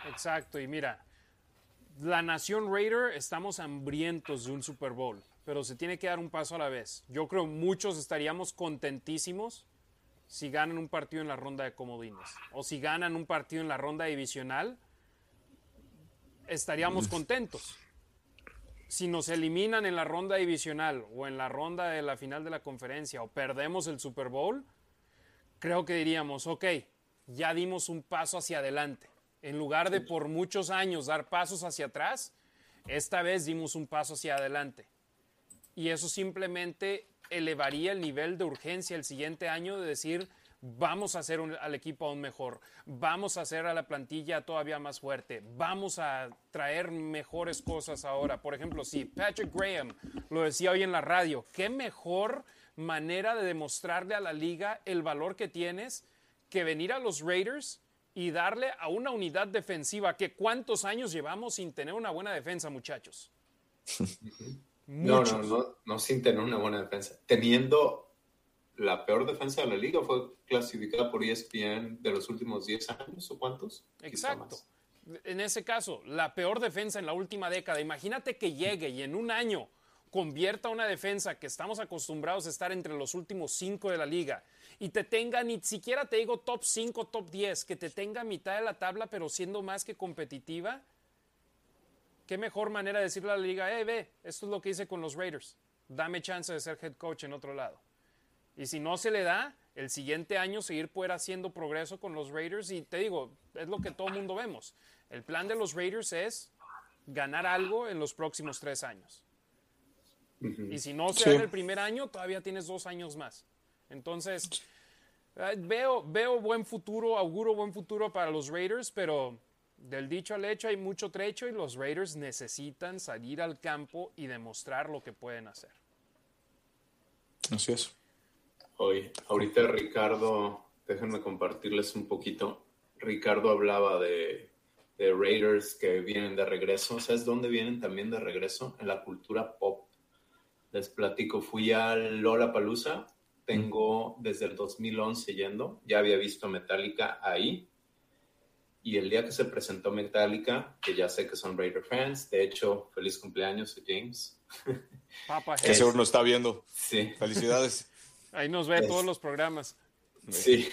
Exacto, y mira, la nación Raider estamos hambrientos de un Super Bowl, pero se tiene que dar un paso a la vez. Yo creo muchos estaríamos contentísimos si ganan un partido en la ronda de comodines o si ganan un partido en la ronda divisional, estaríamos contentos. Si nos eliminan en la ronda divisional o en la ronda de la final de la conferencia o perdemos el Super Bowl, creo que diríamos, ok, ya dimos un paso hacia adelante. En lugar de por muchos años dar pasos hacia atrás, esta vez dimos un paso hacia adelante. Y eso simplemente elevaría el nivel de urgencia el siguiente año de decir, vamos a hacer al equipo aún mejor, vamos a hacer a la plantilla todavía más fuerte, vamos a traer mejores cosas ahora. Por ejemplo, si Patrick Graham lo decía hoy en la radio, qué mejor manera de demostrarle a la liga el valor que tienes que venir a los Raiders y darle a una unidad defensiva que cuántos años llevamos sin tener una buena defensa, muchachos. No, no, no, no sin tener una buena defensa. Teniendo la peor defensa de la liga, fue clasificada por ESPN de los últimos 10 años o cuántos. Exacto. En ese caso, la peor defensa en la última década. Imagínate que llegue y en un año convierta una defensa que estamos acostumbrados a estar entre los últimos 5 de la liga y te tenga, ni siquiera te digo top 5, top 10, que te tenga mitad de la tabla, pero siendo más que competitiva qué mejor manera de decirle a la liga, eh, ve, esto es lo que hice con los Raiders, dame chance de ser head coach en otro lado. Y si no se le da, el siguiente año seguir poder haciendo progreso con los Raiders. Y te digo, es lo que todo el mundo vemos. El plan de los Raiders es ganar algo en los próximos tres años. Y si no se da en el primer año, todavía tienes dos años más. Entonces, eh, veo, veo buen futuro, auguro buen futuro para los Raiders, pero del dicho al hecho hay mucho trecho y los Raiders necesitan salir al campo y demostrar lo que pueden hacer. Así es. Hoy, ahorita Ricardo, déjenme compartirles un poquito. Ricardo hablaba de, de Raiders que vienen de regreso. ¿Sabes dónde vienen también de regreso? En la cultura pop. Les platico, fui a Lola Palusa. Tengo desde el 2011 yendo. Ya había visto Metallica ahí y el día que se presentó Metallica, que ya sé que son Raider fans, de hecho, feliz cumpleaños a James. Papa, que seguro nos está viendo. Sí. Felicidades. Ahí nos ve todos los programas. Sí.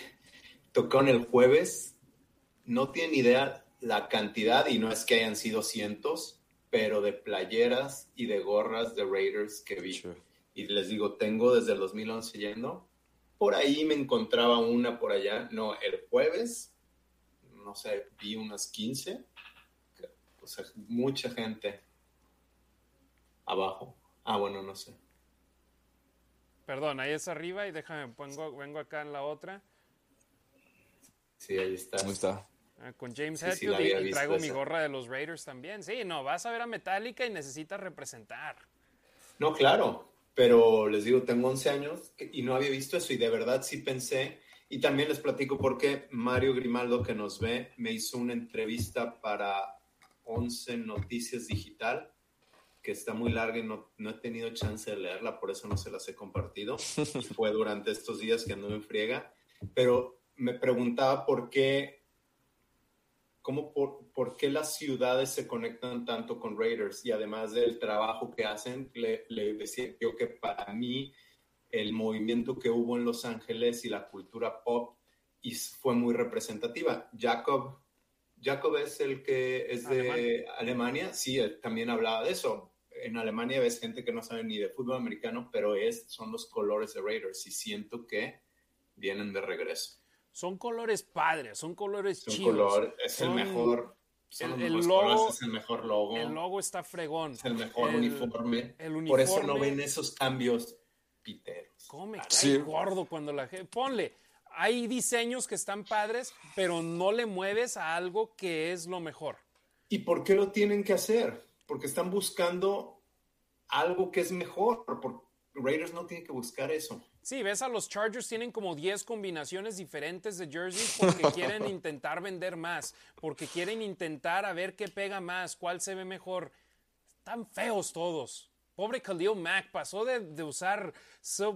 Tocó en el jueves. No tienen idea la cantidad, y no es que hayan sido cientos, pero de playeras y de gorras de Raiders que vi. Y les digo, tengo desde el 2011 yendo. Por ahí me encontraba una por allá. No, el jueves, no sé, vi unas 15. O sea, mucha gente abajo. Ah, bueno, no sé. Perdón, ahí es arriba y déjame, pongo, vengo acá en la otra. Sí, ahí está. Ahí está. Ah, con James Hetfield y, traigo mi gorra de los Raiders también. Sí, no, vas a ver a Metallica y necesitas representar. No, claro, pero les digo, tengo 11 años y no había visto eso y de verdad sí pensé. Y también les platico porque Mario Grimaldo, que nos ve, me hizo una entrevista para 11 Noticias Digital, que está muy larga y no, no he tenido chance de leerla, por eso no se las he compartido. fue durante estos días que anduve en friega. Pero me preguntaba por qué cómo por, qué las ciudades se conectan tanto con Raiders y además del trabajo que hacen, le, decía yo que para mí el movimiento que hubo en Los Ángeles y la cultura pop y fue muy representativa. Jacob, Jacob es el que es de Alemania, sí, también hablaba de eso. En Alemania ves gente que no sabe ni de fútbol americano, pero es, son los colores de Raiders y siento que vienen de regreso son colores padres, son colores son chidos. es el mejor. el, logo, es el mejor logo. El logo está fregón. Es el mejor uniforme. Por eso no ven esos cambios piteros. ¿Cómo me cae gordo cuando la gente. Ponle, hay diseños que están padres, pero no le mueves a algo que es lo mejor. ¿Y por qué lo tienen que hacer? Porque están buscando algo que es mejor. Porque Raiders no tiene que buscar eso. Sí, ves a los Chargers tienen como 10 combinaciones diferentes de jerseys porque quieren intentar vender más, porque quieren intentar a ver qué pega más, cuál se ve mejor. Están feos todos. Pobre Khalil Mack pasó de, usar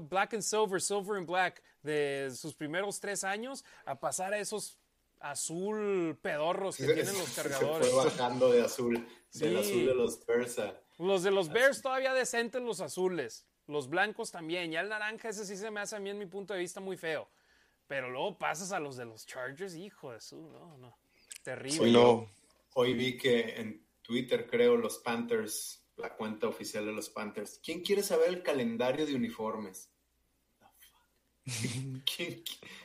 black and silver, silver and black de sus primeros tres años a pasar a esos azul pedorros que tienen los cargadores. Se fue bajando de azul, del azul de los Bears. Los de los Bears todavía decentes los azules. Los blancos también. Ya el naranja, ese sí se me hace a mí en mi punto de vista muy feo. Pero luego pasas a los de los Chargers, hijo de su, no, no. Terrible. Hoy, hoy vi que en Twitter, creo, los Panthers, la cuenta oficial de los Panthers. ¿Quién quiere saber el calendario de uniformes?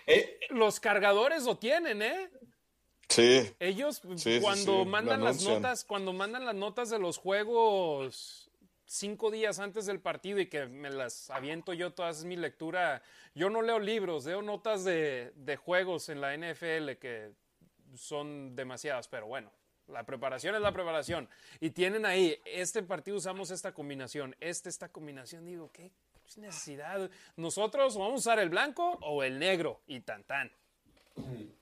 Eh, los cargadores lo tienen, ¿eh? Sí. Ellos cuando mandan las notas, cuando mandan las notas de los juegos cinco días antes del partido y que me las aviento yo todas mi lectura. Yo no leo libros, leo notas de, juegos en la NFL que son demasiadas, pero bueno, la preparación es la preparación. Y tienen ahí, este partido usamos esta combinación, este, esta combinación, digo, ¿qué necesidad? Nosotros vamos a usar el blanco o el negro y tan tan.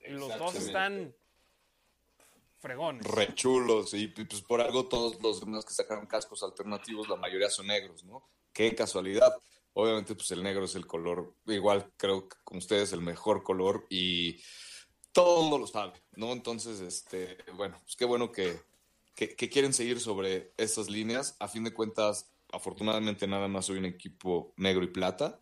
Y los dos están fregones. Rechulos, y pues por algo todos los demás que sacaron cascos alternativos, la mayoría son negros, ¿no? Qué casualidad. Obviamente, pues el negro es el color, igual creo que con ustedes el mejor color y todo el mundo lo sabe, ¿no? Entonces, este, bueno, pues qué bueno que, que, que quieren seguir sobre estas líneas. A fin de cuentas, afortunadamente nada más soy un equipo negro y plata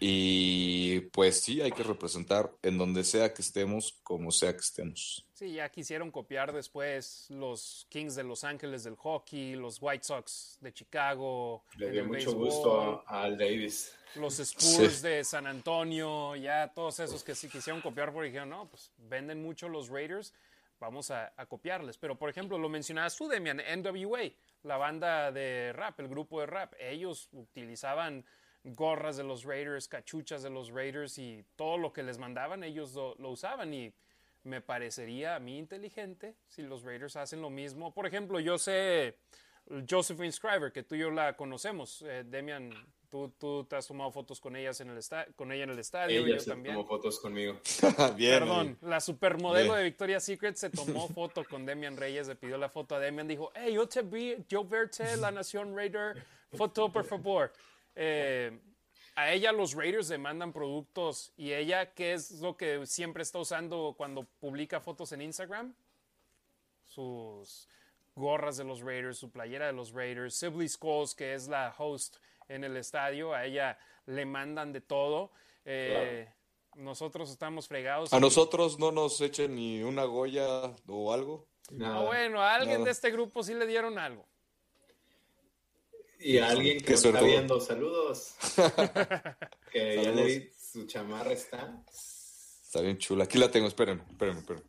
y pues sí, hay que representar en donde sea que estemos, como sea que estemos. Sí, ya quisieron copiar después los Kings de Los Ángeles del hockey, los White Sox de Chicago. Le dio mucho gusto a Al Davis. Los Spurs de San Antonio, ya todos esos que sí quisieron copiar porque dijeron, no, pues venden mucho los Raiders, vamos a, a copiarles. Pero por ejemplo, lo mencionabas tú, Demian, NWA, la banda de rap, el grupo de rap, ellos utilizaban gorras de los Raiders, cachuchas de los Raiders y todo lo que les mandaban, ellos lo, usaban y me parecería a mí inteligente si los Raiders hacen lo mismo. Por ejemplo, yo sé Josephine Scriver, que tú y yo la conocemos. Eh, Demian, tú, tú te has tomado fotos con, ellas en el con ella en el estadio. Ella yo se también. tomó fotos conmigo. Perdón, la supermodelo de Victoria's Secret se tomó foto con Demian Reyes, le pidió la foto a Demian, dijo, hey, yo te vi, yo verte la Nación Raider, foto por favor. Eh, a ella los Raiders demandan productos y ella, ¿qué es lo que siempre está usando cuando publica fotos en Instagram? Sus gorras de los Raiders, su playera de los Raiders, Sibley Skulls, que es la host en el estadio, a ella le mandan de todo. Eh, nosotros estamos fregados. A nosotros no nos echen ni una Goya o algo. No, bueno, a alguien de este grupo sí le dieron algo Y a alguien que está viendo, saludos. que ya le vi, su chamarra está. Está bien chula. Aquí la tengo, espérenme, espérenme, espérenme.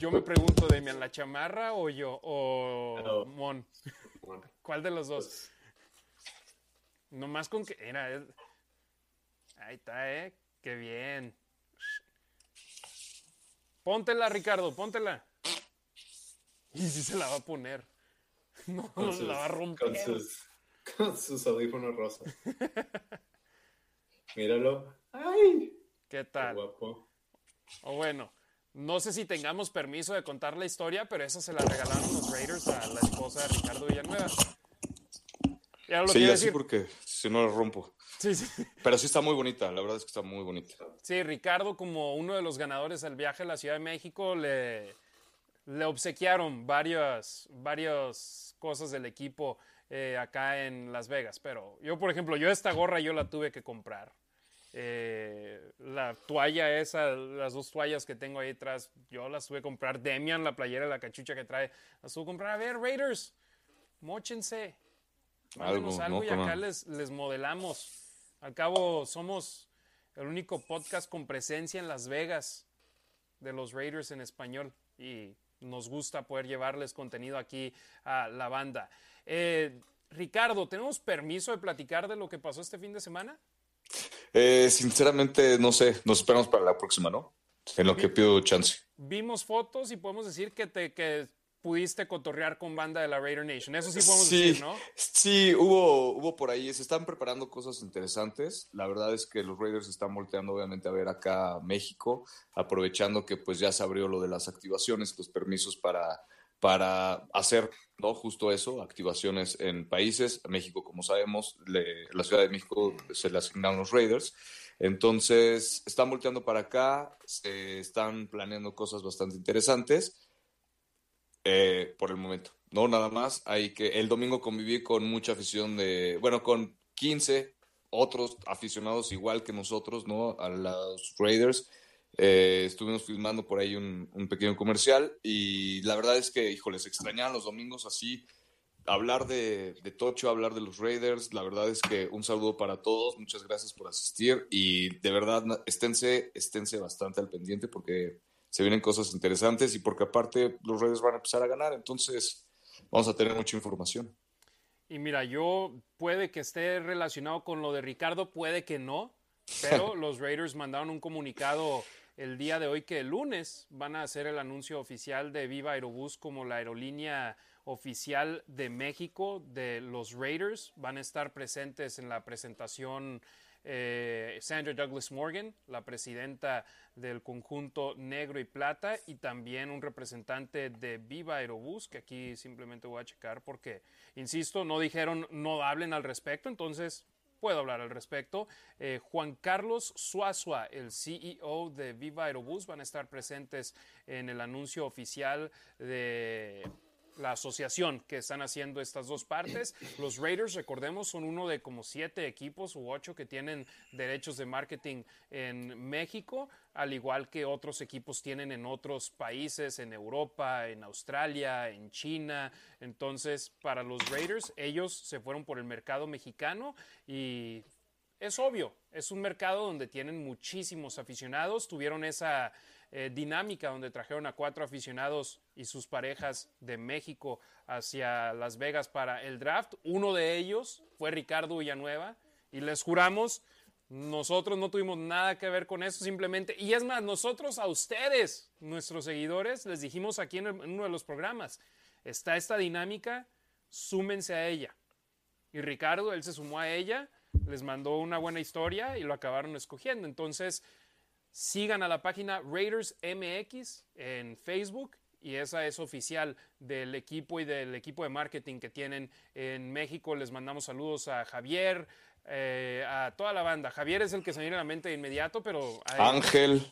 Yo me pregunto, Demian, ¿la chamarra o yo? ¿O Mon? ¿Cuál de los dos? Pues, Nomás con que. Era. Ahí está, ¿eh? Qué bien. Póntela, Ricardo, póntela. Y si se la va a poner. No, la va a romper. Con sus, audífonos rosas. Míralo. ¡Ay! ¿Qué tal? guapo. O bueno, no sé si tengamos permiso de contar la historia, pero esa se la regalaron los Raiders a la esposa de Ricardo Villanueva. Ya lo sí, así porque si no la rompo. Sí, sí. Pero sí está muy bonita, la verdad es que está muy bonita. Sí, Ricardo, como uno de los ganadores del viaje a la Ciudad de México, le, le obsequiaron varias, varias cosas del equipo eh, acá en Las Vegas. Pero yo, por ejemplo, yo esta gorra yo la tuve que comprar. Eh, la toalla esa, las dos toallas que tengo ahí atrás, yo las tuve que comprar. Demian, la playera, la cachucha que trae, las tuve que comprar. A ver, Raiders, mochense. Algo, algo y acá les, les modelamos. Al cabo, somos el único podcast con presencia en Las Vegas de los Raiders en español y nos gusta poder llevarles contenido aquí a la banda. Eh, Ricardo, ¿tenemos permiso de platicar de lo que pasó este fin de semana? Eh, sinceramente, no sé. Nos esperamos para la próxima, ¿no? En lo que pido chance. Vimos fotos y podemos decir que, te, que pudiste cotorrear con banda de la Raider Nation. Eso sí podemos decir, ¿no? Sí, hubo, hubo por ahí, se están preparando cosas interesantes. La verdad es que los Raiders están volteando obviamente a ver acá México, aprovechando que pues ya se abrió lo de las activaciones, los permisos para, para hacer ¿no? justo eso, activaciones en países. México, como sabemos, la Ciudad de México se le asignaron los Raiders. Entonces, están volteando para acá, se están planeando cosas bastante interesantes eh, por el momento. No, nada más. Hay que el domingo conviví con mucha afición de, bueno, con 15 otros aficionados igual que nosotros, ¿no? A los Raiders. Eh, estuvimos filmando por ahí un, pequeño comercial y la verdad es que, híjoles, extrañaban los domingos así, hablar de, de, Tocho, hablar de los Raiders. La verdad es que un saludo para todos, muchas gracias por asistir y de verdad esténse, esténse bastante al pendiente porque se vienen cosas interesantes y porque aparte los Raiders van a empezar a ganar, entonces vamos a tener mucha información. Y mira, yo puede que esté relacionado con lo de Ricardo, puede que no, pero los Raiders mandaron un comunicado el día de hoy que el lunes van a hacer el anuncio oficial de Viva Aerobús como la aerolínea oficial de México de los Raiders. Van a estar presentes en la presentación eh, Sandra Douglas Morgan, la presidenta del conjunto negro y plata, y también un representante de Viva Aerobús, que aquí simplemente voy a checar porque, insisto, no dijeron no hablen al respecto, entonces puedo hablar al respecto. Eh, Juan Carlos Suazua, el CEO de Viva Aerobús, van a estar presentes en el anuncio oficial de la asociación que están haciendo estas dos partes. Los Raiders, recordemos, son uno de como siete equipos u ocho que tienen derechos de marketing en México, al igual que otros equipos tienen en otros países, en Europa, en Australia, en China. Entonces, para los Raiders, ellos se fueron por el mercado mexicano y es obvio, es un mercado donde tienen muchísimos aficionados, tuvieron esa eh, dinámica donde trajeron a cuatro aficionados y sus parejas de México hacia Las Vegas para el draft. Uno de ellos fue Ricardo Villanueva y les juramos, nosotros no tuvimos nada que ver con eso simplemente. Y es más, nosotros a ustedes, nuestros seguidores, les dijimos aquí en, en uno de los programas, está esta dinámica, súmense a ella. Y Ricardo, él se sumó a ella, les mandó una buena historia y lo acabaron escogiendo. Entonces, Sigan a la página Raiders MX en Facebook y esa es oficial del equipo y del equipo de marketing que tienen en México. Les mandamos saludos a Javier, eh, a toda la banda. Javier es el que se viene a la mente de inmediato, pero... Ángel,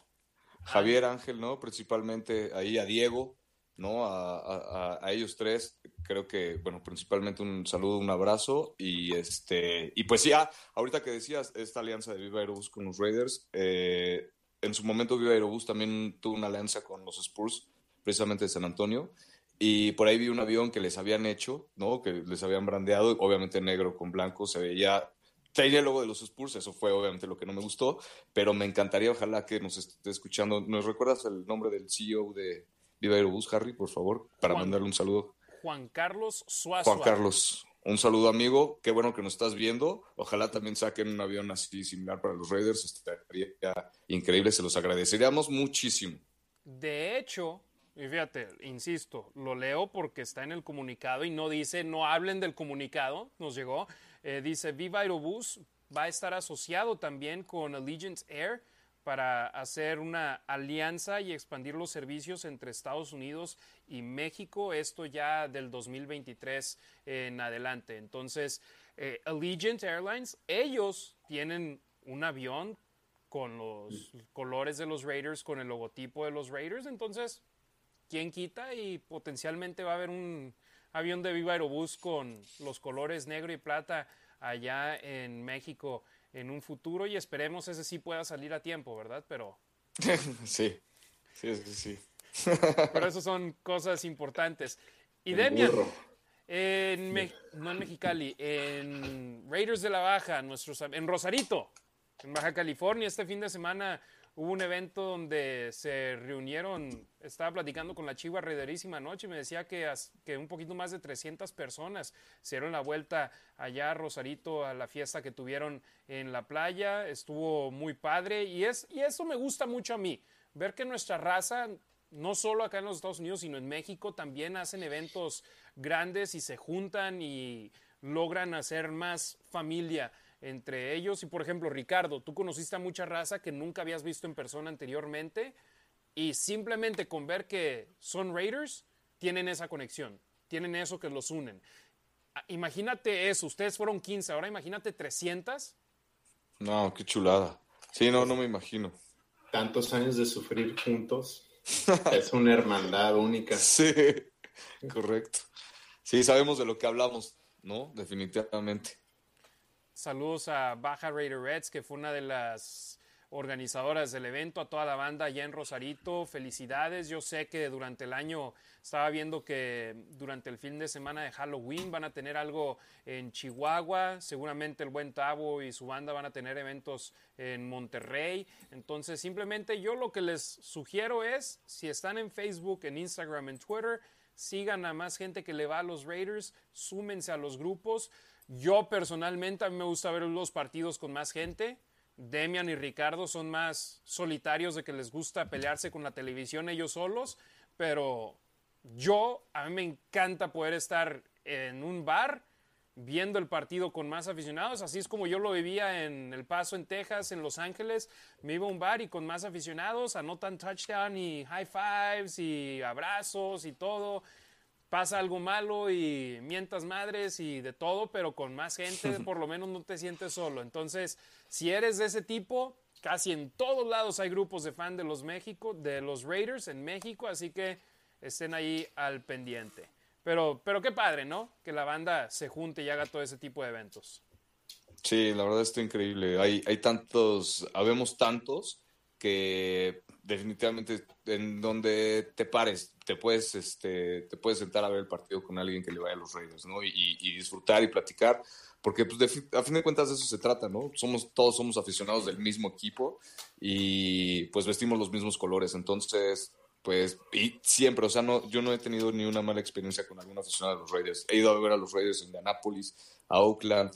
Javier Ángel, ¿no? Principalmente ahí a Diego, ¿no? A, ellos tres, creo que, bueno, principalmente un saludo, un abrazo y este, y pues ya, ahorita que decías esta alianza de Viva Aerobus con los Raiders, eh, en su momento Viva Aerobús también tuvo una alianza con los Spurs, precisamente de San Antonio. y por ahí vi un avión que les habían hecho, ¿no? Que les habían brandeado, obviamente negro con blanco, se veía tenía el logo de los Spurs, eso fue obviamente lo que no me gustó, pero me encantaría, ojalá que nos esté escuchando. ¿Nos recuerdas el nombre del CEO de Viva Aerobús, Harry, por favor, para mandarle un saludo? Juan Carlos Suazo. Juan Carlos, un saludo amigo, qué bueno que nos estás viendo. Ojalá también saquen un avión así similar para los Raiders, estaría increíble, se los agradeceríamos muchísimo. De hecho, y fíjate, insisto, lo leo porque está en el comunicado y no dice no hablen del comunicado, nos llegó. Eh, dice Viva va a estar asociado también con Allegiance Air para hacer una alianza y expandir los servicios entre Estados Unidos y México, esto ya del 2023 en adelante. Entonces, eh, Allegiant Airlines, ellos tienen un avión con los colores de los Raiders, con el logotipo de los Raiders, entonces quién quita y potencialmente va a haber un avión de Viva Aerobús con los colores negro y plata allá en México en un futuro y esperemos ese sí pueda salir a tiempo, ¿verdad? Pero... sí, sí, sí, sí. Pero eso son cosas importantes. Y Demian, en no en Mexicali, en Raiders de la Baja, nuestros, en Rosarito, en Baja California, este fin de semana hubo un evento donde se reunieron, estaba platicando con la Chiva Rederísima anoche y me decía que, un poquito más de 300 personas se dieron la vuelta allá a Rosarito a la fiesta que tuvieron en la playa, estuvo muy padre y, y eso me gusta mucho a mí, ver que nuestra raza, no solo acá en los Estados Unidos, sino en México, también hacen eventos grandes y se juntan y logran hacer más familia entre ellos. Y por ejemplo, Ricardo, tú conociste a mucha raza que nunca habías visto en persona anteriormente y simplemente con ver que son Raiders, tienen esa conexión, tienen eso que los unen. Ah, imagínate eso, ustedes fueron 15, ahora imagínate 300. No, qué chulada. Sí, no, no me imagino. Tantos años de sufrir juntos. es una hermandad única. Sí, correcto. Sí, sabemos de lo que hablamos, ¿no? Definitivamente. Saludos a Baja Raider Reds, que fue una de las organizadoras del evento, a toda la banda allá en Rosarito. Felicidades. Yo sé que durante el año estaba viendo que durante el fin de semana de Halloween van a tener algo en Chihuahua. Seguramente el buen Tavo y su banda van a tener eventos en Monterrey. Entonces, simplemente yo lo que les sugiero es, si están en Facebook, en Instagram, en Twitter, sigan a más gente que le va a los Raiders, súmense a los grupos. Yo personalmente a mí me gusta ver los partidos con más gente. Demian y Ricardo son más solitarios de que les gusta pelearse con la televisión ellos solos, pero yo a mí me encanta poder estar en un bar viendo el partido con más aficionados, así es como yo lo vivía en El Paso, en Texas, en Los Ángeles, me iba a un bar y con más aficionados, anotan touchdown y high fives y abrazos y todo, pasa algo malo y mientas madres y de todo, pero con más gente por lo menos no te sientes solo. Entonces, si eres de ese tipo, casi en todos lados hay grupos de fan de los México, de los Raiders en México, así que estén ahí al pendiente. Pero, pero qué padre, ¿no? Que la banda se junte y haga todo ese tipo de eventos. Sí, la verdad está increíble. Hay, hay tantos, habemos tantos que definitivamente en donde te pares, te puedes, este, te puedes sentar a ver el partido con alguien que le vaya a los Raiders, ¿no? Y, disfrutar y platicar, porque pues, a fin de cuentas de eso se trata, ¿no? Somos, todos somos aficionados del mismo equipo y pues vestimos los mismos colores, entonces pues, y siempre, o sea, no, yo no he tenido ni una mala experiencia con algún aficionado de los Raiders. He ido a ver a los Raiders en Indianapolis, a Oakland,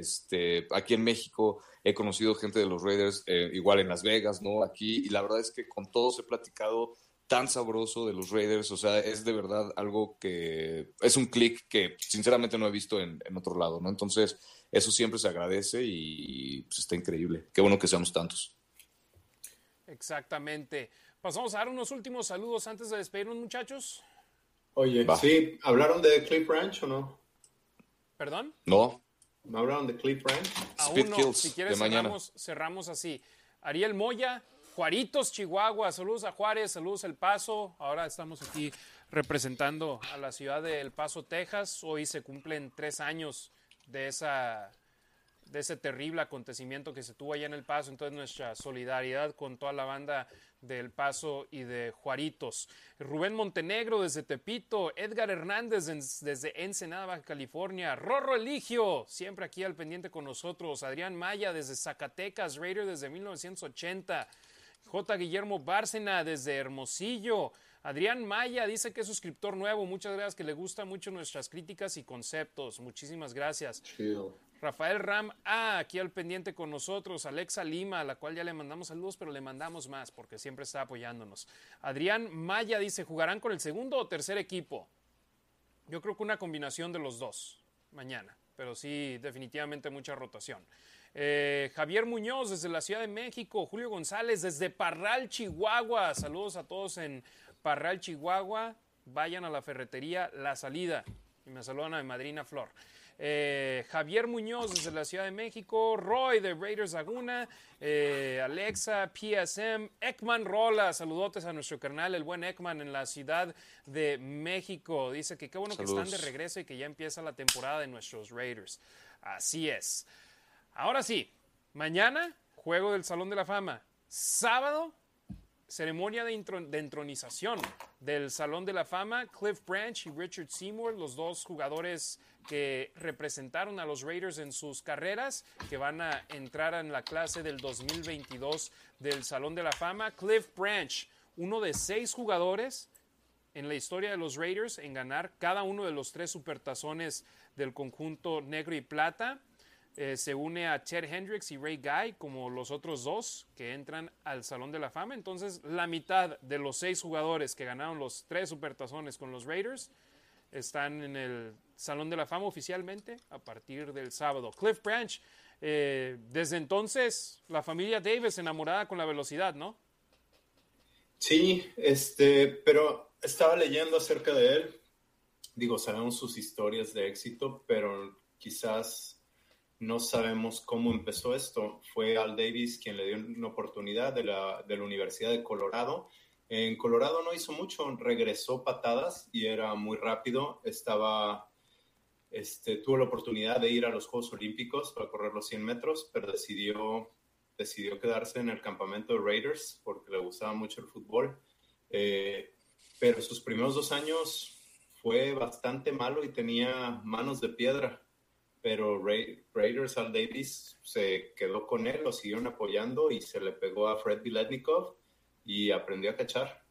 este, aquí en México. He conocido gente de los Raiders, eh, igual en Las Vegas, ¿no? Aquí, y la verdad es que con todos he platicado tan sabroso de los Raiders, o sea, es de verdad algo que es un clic que sinceramente no he visto en, en, otro lado, ¿no? Entonces, eso siempre se agradece y pues, está increíble. Qué bueno que seamos tantos. Exactamente. Pasamos a dar unos últimos saludos antes de despedirnos, muchachos. Oye, sí, ¿hablaron de Cliff Ranch o no? ¿Perdón? No. ¿No hablaron de Cliff Ranch? Aún no. si quieres, cerramos, cerramos así. Ariel Moya, Juaritos, Chihuahua. Saludos a Juárez, saludos El Paso. Ahora estamos aquí representando a la ciudad de El Paso, Texas. Hoy se cumplen tres años de de ese terrible acontecimiento que se tuvo allá en El Paso. Entonces nuestra solidaridad con toda la banda del Paso y de Juaritos. Rubén Montenegro desde Tepito, Edgar Hernández desde Ensenada, Baja California, Rorro Eligio, siempre aquí al pendiente con nosotros, Adrián Maya desde Zacatecas, Raider desde 1980, J. Guillermo Bárcena desde Hermosillo, Adrián Maya dice que es suscriptor nuevo. Muchas gracias, que le gustan mucho nuestras críticas y conceptos. Muchísimas gracias. Rafael Ram, ah, aquí al pendiente con nosotros. Alexa Lima, a la cual ya le mandamos saludos, pero le mandamos más porque siempre está apoyándonos. Adrián Maya dice: ¿jugarán con el segundo o tercer equipo? Yo creo que una combinación de los dos mañana, pero sí, definitivamente mucha rotación. Eh, Javier Muñoz desde la Ciudad de México, Julio González desde Parral, Chihuahua. Saludos a todos en Parral, Chihuahua, vayan a la ferretería La Salida. Y me saludan a mi madrina Flor. Eh, Javier Muñoz desde la Ciudad de México, Roy de Raiders Laguna, eh, Alexa, PSM, Ekman Rola, saludotes a nuestro carnal, el buen Ekman en la Ciudad de México. Dice que qué bueno que están de regreso y que ya empieza la temporada de nuestros Raiders. Así es. Ahora sí, mañana, juego del Salón de la Fama. Sábado, ceremonia de, entronización del Salón de la Fama, Cliff Branch y Richard Seymour, los dos jugadores que representaron a los Raiders en sus carreras, que van a entrar en la clase del 2022 del Salón de la Fama. Cliff Branch, uno de seis jugadores en la historia de los Raiders en ganar cada uno de los tres supertazones del conjunto negro y plata. Eh, se une a Ted Hendricks y Ray Guy como los otros dos que entran al Salón de la Fama. Entonces, la mitad de los seis jugadores que ganaron los tres supertazones con los Raiders están en el Salón de la Fama oficialmente a partir del sábado. Cliff Branch, eh, desde entonces la familia Davis enamorada con la velocidad, ¿no? Sí, este, pero estaba leyendo acerca de él. Digo, sabemos sus historias de éxito, pero quizás no sabemos cómo empezó esto. Fue Al Davis quien le dio una oportunidad de la, de la Universidad de Colorado. En Colorado no hizo mucho, regresó patadas y era muy rápido. Estaba, este, tuvo la oportunidad de ir a los Juegos Olímpicos para correr los 100 metros, pero decidió, decidió quedarse en el campamento de Raiders porque le gustaba mucho el fútbol. Eh, pero sus primeros dos años fue bastante malo y tenía manos de piedra pero Raiders Al Davis se quedó con él, lo siguieron apoyando y se le pegó a Fred Biletnikov y aprendió a cachar.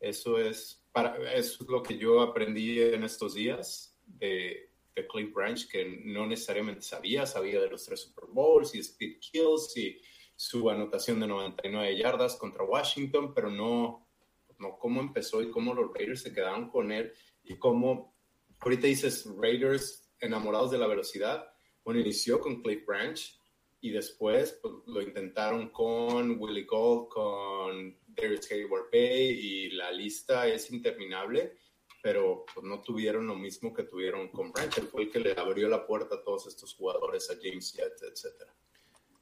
Eso es, para, eso es lo que yo aprendí en estos días de, de Clint Branch, que no necesariamente sabía, sabía de los tres Super Bowls y speed kills y su anotación de 99 yardas contra Washington, pero no, no cómo empezó y cómo los Raiders se quedaron con él y cómo, ahorita dices Raiders enamorados de la velocidad. Bueno, inició con Cliff Branch y después pues, lo intentaron con Willie Gold, con Darius Hayward Bay y la lista es interminable, pero pues, no tuvieron lo mismo que tuvieron con Branch. Fue el que le abrió la puerta a todos estos jugadores, a James Yett, etc.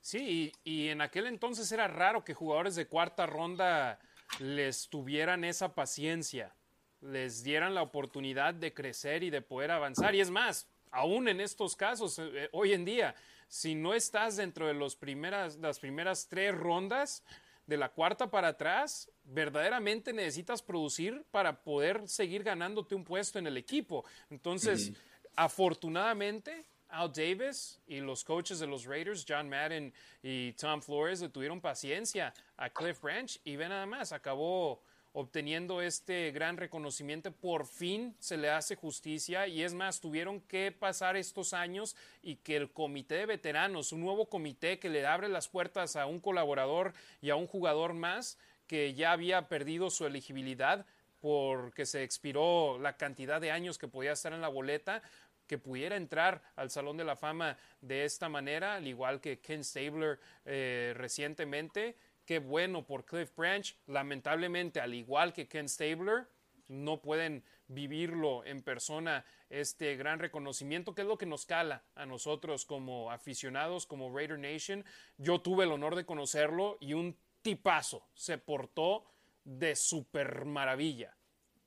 Sí, y en aquel entonces era raro que jugadores de cuarta ronda les tuvieran esa paciencia, les dieran la oportunidad de crecer y de poder avanzar. Y es más, aún en estos casos, eh, eh, hoy en día, si no estás dentro de los primeras, las primeras tres rondas, de la cuarta para atrás, verdaderamente necesitas producir para poder seguir ganándote un puesto en el equipo. Entonces, afortunadamente, Al Davis y los coaches de los Raiders, John Madden y Tom Flores, le tuvieron paciencia a Cliff Branch y ve nada más, acabó obteniendo este gran reconocimiento. Por fin se le hace justicia y es más, tuvieron que pasar estos años y que el comité de veteranos, un nuevo comité que le abre las puertas a un colaborador y a un jugador más que ya había perdido su elegibilidad porque se expiró la cantidad de años que podía estar en la boleta, que pudiera entrar al Salón de la Fama de esta manera, al igual que Ken Stabler eh, recientemente Qué bueno por Cliff Branch. Lamentablemente, al igual que Ken Stabler, no pueden vivirlo en persona este gran reconocimiento, que es lo que nos cala a nosotros como aficionados, como Raider Nation. Yo tuve el honor de conocerlo y un tipazo se portó de super maravilla.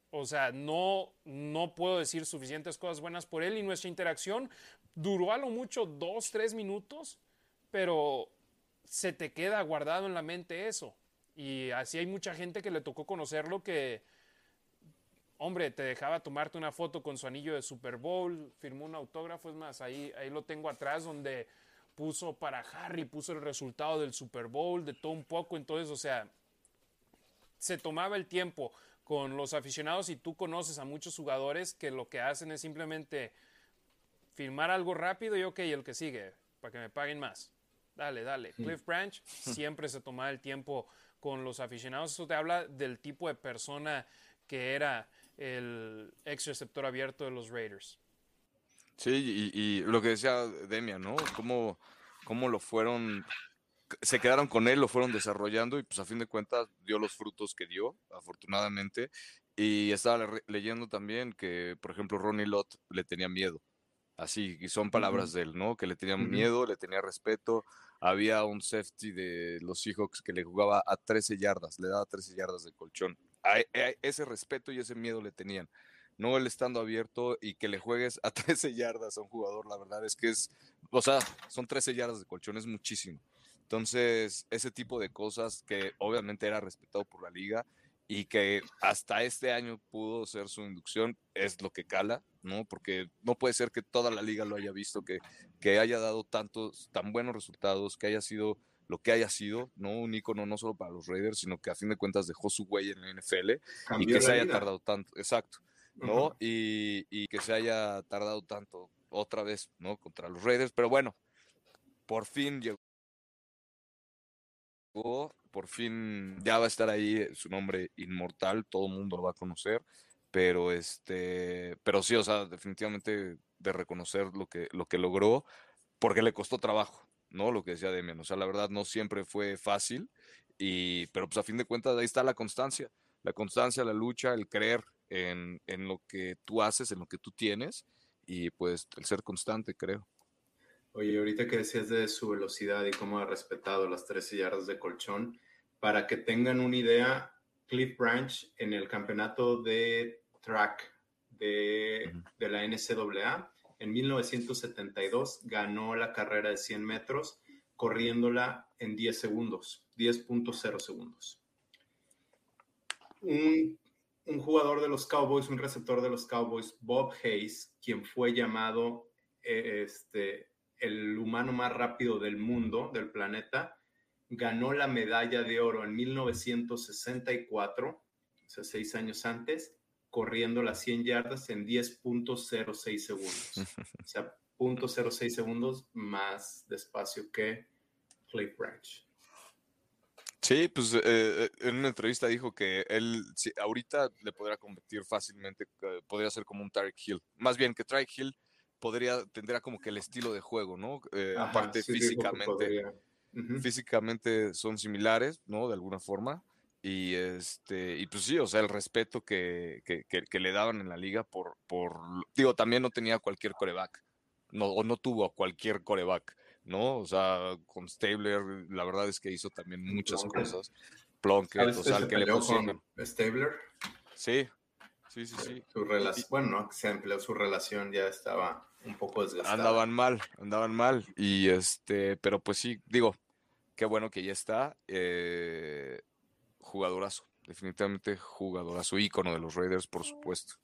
O sea, no, no puedo decir suficientes cosas buenas por él y nuestra interacción duró a lo mucho dos, tres minutos, pero se te queda guardado en la mente eso. Y así hay mucha gente que le tocó conocerlo que, hombre, te dejaba tomarte una foto con su anillo de Super Bowl, firmó un autógrafo, es más, ahí, ahí lo tengo atrás donde puso para Harry, puso el resultado del Super Bowl, de todo un poco, entonces, o sea, se tomaba el tiempo con los aficionados y tú conoces a muchos jugadores que lo que hacen es simplemente firmar algo rápido y ok, el que sigue, para que me paguen más. Dale, dale. Cliff Branch siempre se tomaba el tiempo con los aficionados. Eso te habla del tipo de persona que era el ex receptor abierto de los Raiders. Sí, y, lo que decía Demian, ¿no? Cómo, cómo lo fueron, se quedaron con él, lo fueron desarrollando y pues a fin de cuentas dio los frutos que dio, afortunadamente. Y estaba leyendo también que, por ejemplo, Ronnie Lott le tenía miedo. Así, y son palabras de él, ¿no? Que le tenía miedo, le tenía respeto. Había un safety de los Seahawks que le jugaba a 13 yardas, le daba 13 yardas de colchón. ese respeto y ese miedo le tenían. No el estando abierto y que le juegues a 13 yardas a un jugador, la verdad es que es, o sea, son 13 yardas de colchón, es muchísimo. Entonces, ese tipo de cosas que obviamente era respetado por la liga y que hasta este año pudo ser su inducción, es lo que cala, ¿no? Porque no puede ser que toda la liga lo haya visto, que, que haya dado tantos, tan buenos resultados, que haya sido lo que haya sido, ¿no? Un ícono no solo para los Raiders, sino que a fin de cuentas dejó su huella en la NFL y que se haya tardado tanto, exacto, ¿no? y, y que se haya tardado tanto otra vez, ¿no? Contra los Raiders, pero bueno, por fin llegó por fin ya va a estar ahí su nombre inmortal, todo el mundo lo va a conocer, pero este, pero sí, o sea, definitivamente de reconocer lo que, lo que logró, porque le costó trabajo, ¿no? Lo que decía Demian, o sea, la verdad no siempre fue fácil, y, pero pues a fin de cuentas ahí está la constancia, la constancia, la lucha, el creer en, en lo que tú haces, en lo que tú tienes, y pues el ser constante, creo. Oye, ahorita que decías de su velocidad y cómo ha respetado las 13 yardas de colchón, para que tengan una idea, Cliff Branch en el campeonato de track de, de la NCAA en 1972 ganó la carrera de 100 metros corriéndola en 10 segundos, 10.0 segundos. Un, un, jugador de los Cowboys, un receptor de los Cowboys, Bob Hayes, quien fue llamado eh, este, el humano más rápido del mundo, del planeta, ganó la medalla de oro en 1964, o sea, seis años antes, corriendo las 100 yardas en 10.06 segundos. O sea, 0.06 segundos más despacio que Cliff Branch. Sí, pues eh, eh, en una entrevista dijo que él ahorita le podría convertir fácilmente, eh, podría ser como un Tarek Hill. Más bien que Tarek Hill podría, tendría como que el estilo de juego, ¿no? aparte físicamente, físicamente son similares, ¿no? De alguna forma. Y este, y pues sí, o sea, el respeto que, que, le daban en la liga por, por, digo, también no tenía cualquier coreback, no, o no tuvo a cualquier coreback, ¿no? O sea, con Stabler, la verdad es que hizo también muchas cosas. Plunkett, o sea, que le pusieron. Stabler? Sí, Sí, sí, sí. Su relación, bueno, no, se empleó su relación, ya estaba un poco desgastada. Andaban mal, andaban mal. Y este, pero pues sí, digo, qué bueno que ya está. Eh, jugadorazo, definitivamente jugadorazo, ícono de los Raiders, por supuesto.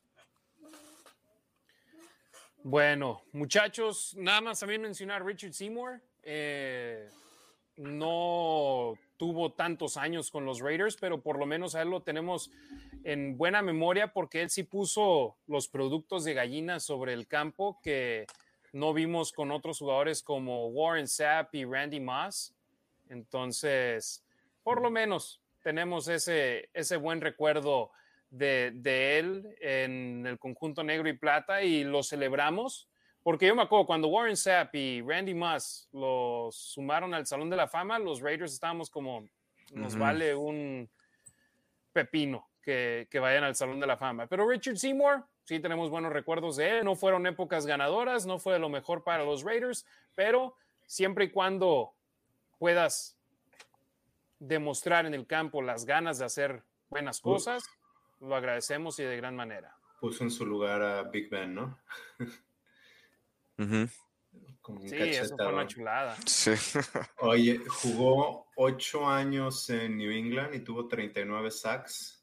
Bueno, muchachos, nada más también mencionar Richard Seymour. Eh, no tuvo tantos años con los Raiders, pero por lo menos a él lo tenemos en buena memoria porque él sí puso los productos de gallina sobre el campo que no vimos con otros jugadores como Warren Sapp y Randy Moss. Entonces, por lo menos tenemos ese, ese buen recuerdo de, de él en el conjunto negro y plata y lo celebramos porque yo me acuerdo cuando Warren Sapp y Randy Moss los sumaron al Salón de la Fama, los Raiders estábamos como, nos vale un pepino que, que, vayan al Salón de la Fama. Pero Richard Seymour, sí tenemos buenos recuerdos de él. No fueron épocas ganadoras, no fue lo mejor para los Raiders, pero siempre y cuando puedas demostrar en el campo las ganas de hacer buenas cosas, lo agradecemos y de gran manera. Puso en su lugar a Big Ben, ¿no? sí, eso fue una chulada. Sí. Oye, jugó ocho años en New England y tuvo 39 sacks.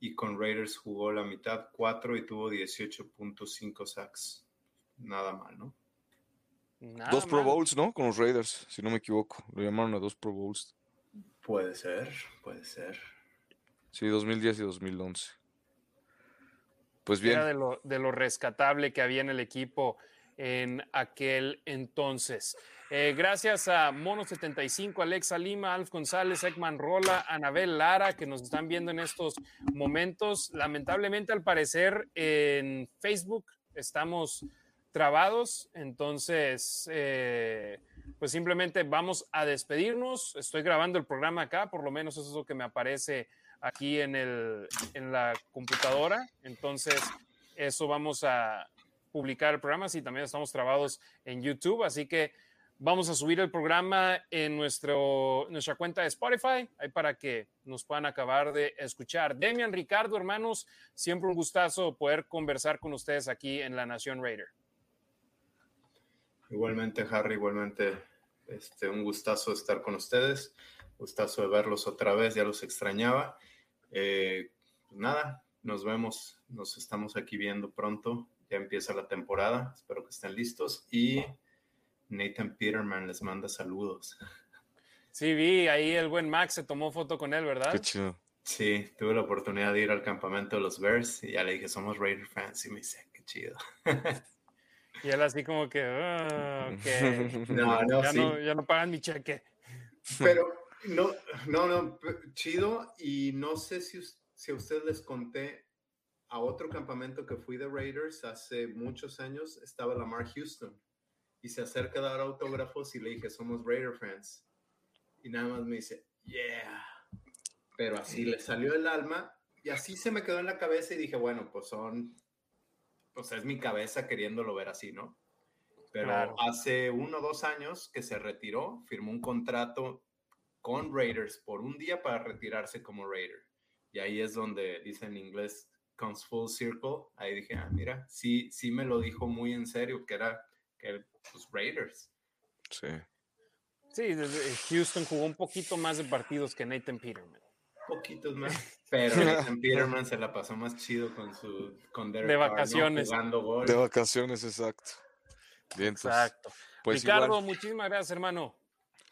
Y con Raiders jugó la mitad, cuatro y tuvo 18.5 sacks. Nada mal, ¿no? dos Pro Bowls, ¿no? Con los Raiders, si no me equivoco. Lo llamaron a dos Pro Bowls. Puede ser, puede ser. Sí, 2010 y 2011. Pues bien. Era de lo, de lo rescatable que había en el equipo en aquel entonces. Eh, gracias a Mono75, Alexa Lima, Alf González, Ekman Rola, Anabel Lara, que nos están viendo en estos momentos. Lamentablemente, al parecer, en Facebook estamos trabados, entonces, eh, pues simplemente vamos a despedirnos. Estoy grabando el programa acá, por lo menos eso es lo que me aparece aquí en, el, en la computadora. Entonces, eso vamos a publicar el programa, también estamos trabados en YouTube, así que Vamos a subir el programa en nuestro, nuestra cuenta de Spotify, ahí para que nos puedan acabar de escuchar. Demian, Ricardo, hermanos, siempre un gustazo poder conversar con ustedes aquí en La Nación Raider. Igualmente, Harry, igualmente este, un gustazo estar con ustedes, gustazo de verlos otra vez, ya los extrañaba. Pues nada, nos vemos, nos estamos aquí viendo pronto, ya empieza la temporada, espero que estén listos y Nathan Peterman les manda saludos. Sí, vi, ahí el buen Max se tomó foto con él, ¿verdad? Qué chido. Sí, tuve la oportunidad de ir al campamento de los Bears y ya le dije, somos Raider fans y me dice, qué chido. Y él así como que, ah, no, no, ya, sí. no, ya no pagan mi cheque. Pero no, no, no, chido y no sé si, si a ustedes les conté a otro campamento que fui de Raiders hace muchos años, estaba Lamar Houston y se acerca a dar autógrafos y le dije, somos Raider fans. Y nada más me dice, yeah. Pero así le salió el alma y así se me quedó en la cabeza y dije, bueno, pues son, pues es mi cabeza queriéndolo ver así, ¿no? Pero Claro. hace uno o dos años que se retiró, firmó un contrato con Raiders por un día para retirarse como Raider. Y ahí es donde dice en inglés, comes full circle. Ahí dije, ah, mira, sí, sí me lo dijo muy en serio, que era que pues Raiders. Sí. Sí, desde Houston jugó un poquito más de partidos que Nathan Peterman. Poquitos más. Pero Nathan Peterman se la pasó más chido con su con Derek De Carr, ¿no? vacaciones. jugando gol. De vacaciones, exacto. Bien, pues, Exacto. pues Ricardo, igual. muchísimas gracias, hermano.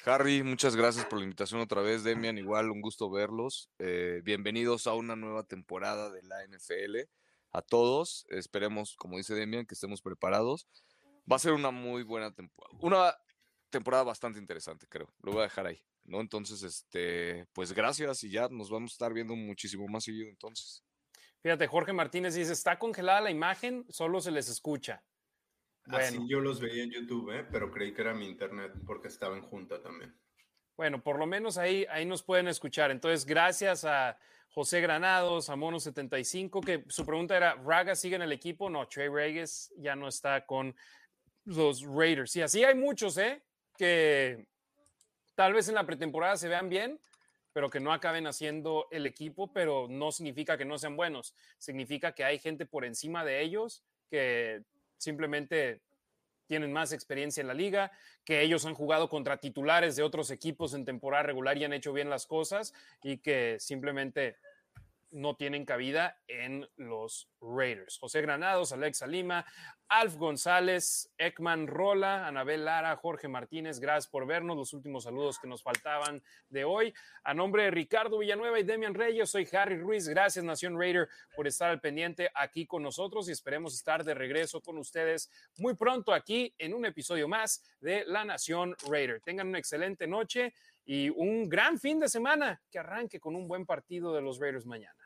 Harry, muchas gracias por la invitación otra vez. Demian, igual un gusto verlos. Eh, bienvenidos a una nueva temporada de la NFL. A todos, esperemos, como dice Demian, que estemos preparados. Va a ser una muy buena temporada. Una temporada bastante interesante, creo. Lo voy a dejar ahí, ¿no? Entonces, este, pues gracias y ya nos vamos a estar viendo muchísimo más seguido entonces. Fíjate, Jorge Martínez dice, está congelada la imagen, solo se les escucha. Así Bueno. yo los veía en YouTube, ¿eh? pero creí que era mi internet porque estaba en junta también. Bueno, por lo menos ahí, ahí nos pueden escuchar. Entonces, gracias a José Granados, a Mono75, que su pregunta era, ¿Raga sigue en el equipo? No, Trey Reyes ya no está con los Raiders. Y así hay muchos, ¿eh? Que tal vez en la pretemporada se vean bien, pero que no acaben haciendo el equipo, pero no significa que no sean buenos. Significa que hay gente por encima de ellos que simplemente tienen más experiencia en la liga, que ellos han jugado contra titulares de otros equipos en temporada regular y han hecho bien las cosas y que simplemente no tienen cabida en los Raiders. José Granados, Alexa Lima, Alf González, Ekman Rola, Anabel Lara, Jorge Martínez, gracias por vernos. Los últimos saludos que nos faltaban de hoy. A nombre de Ricardo Villanueva y Demian Reyes, soy Harry Ruiz. Gracias, Nación Raider, por estar al pendiente aquí con nosotros y esperemos estar de regreso con ustedes muy pronto aquí en un episodio más de La Nación Raider. Tengan una excelente noche y un gran fin de semana que arranque con un buen partido de los Raiders mañana.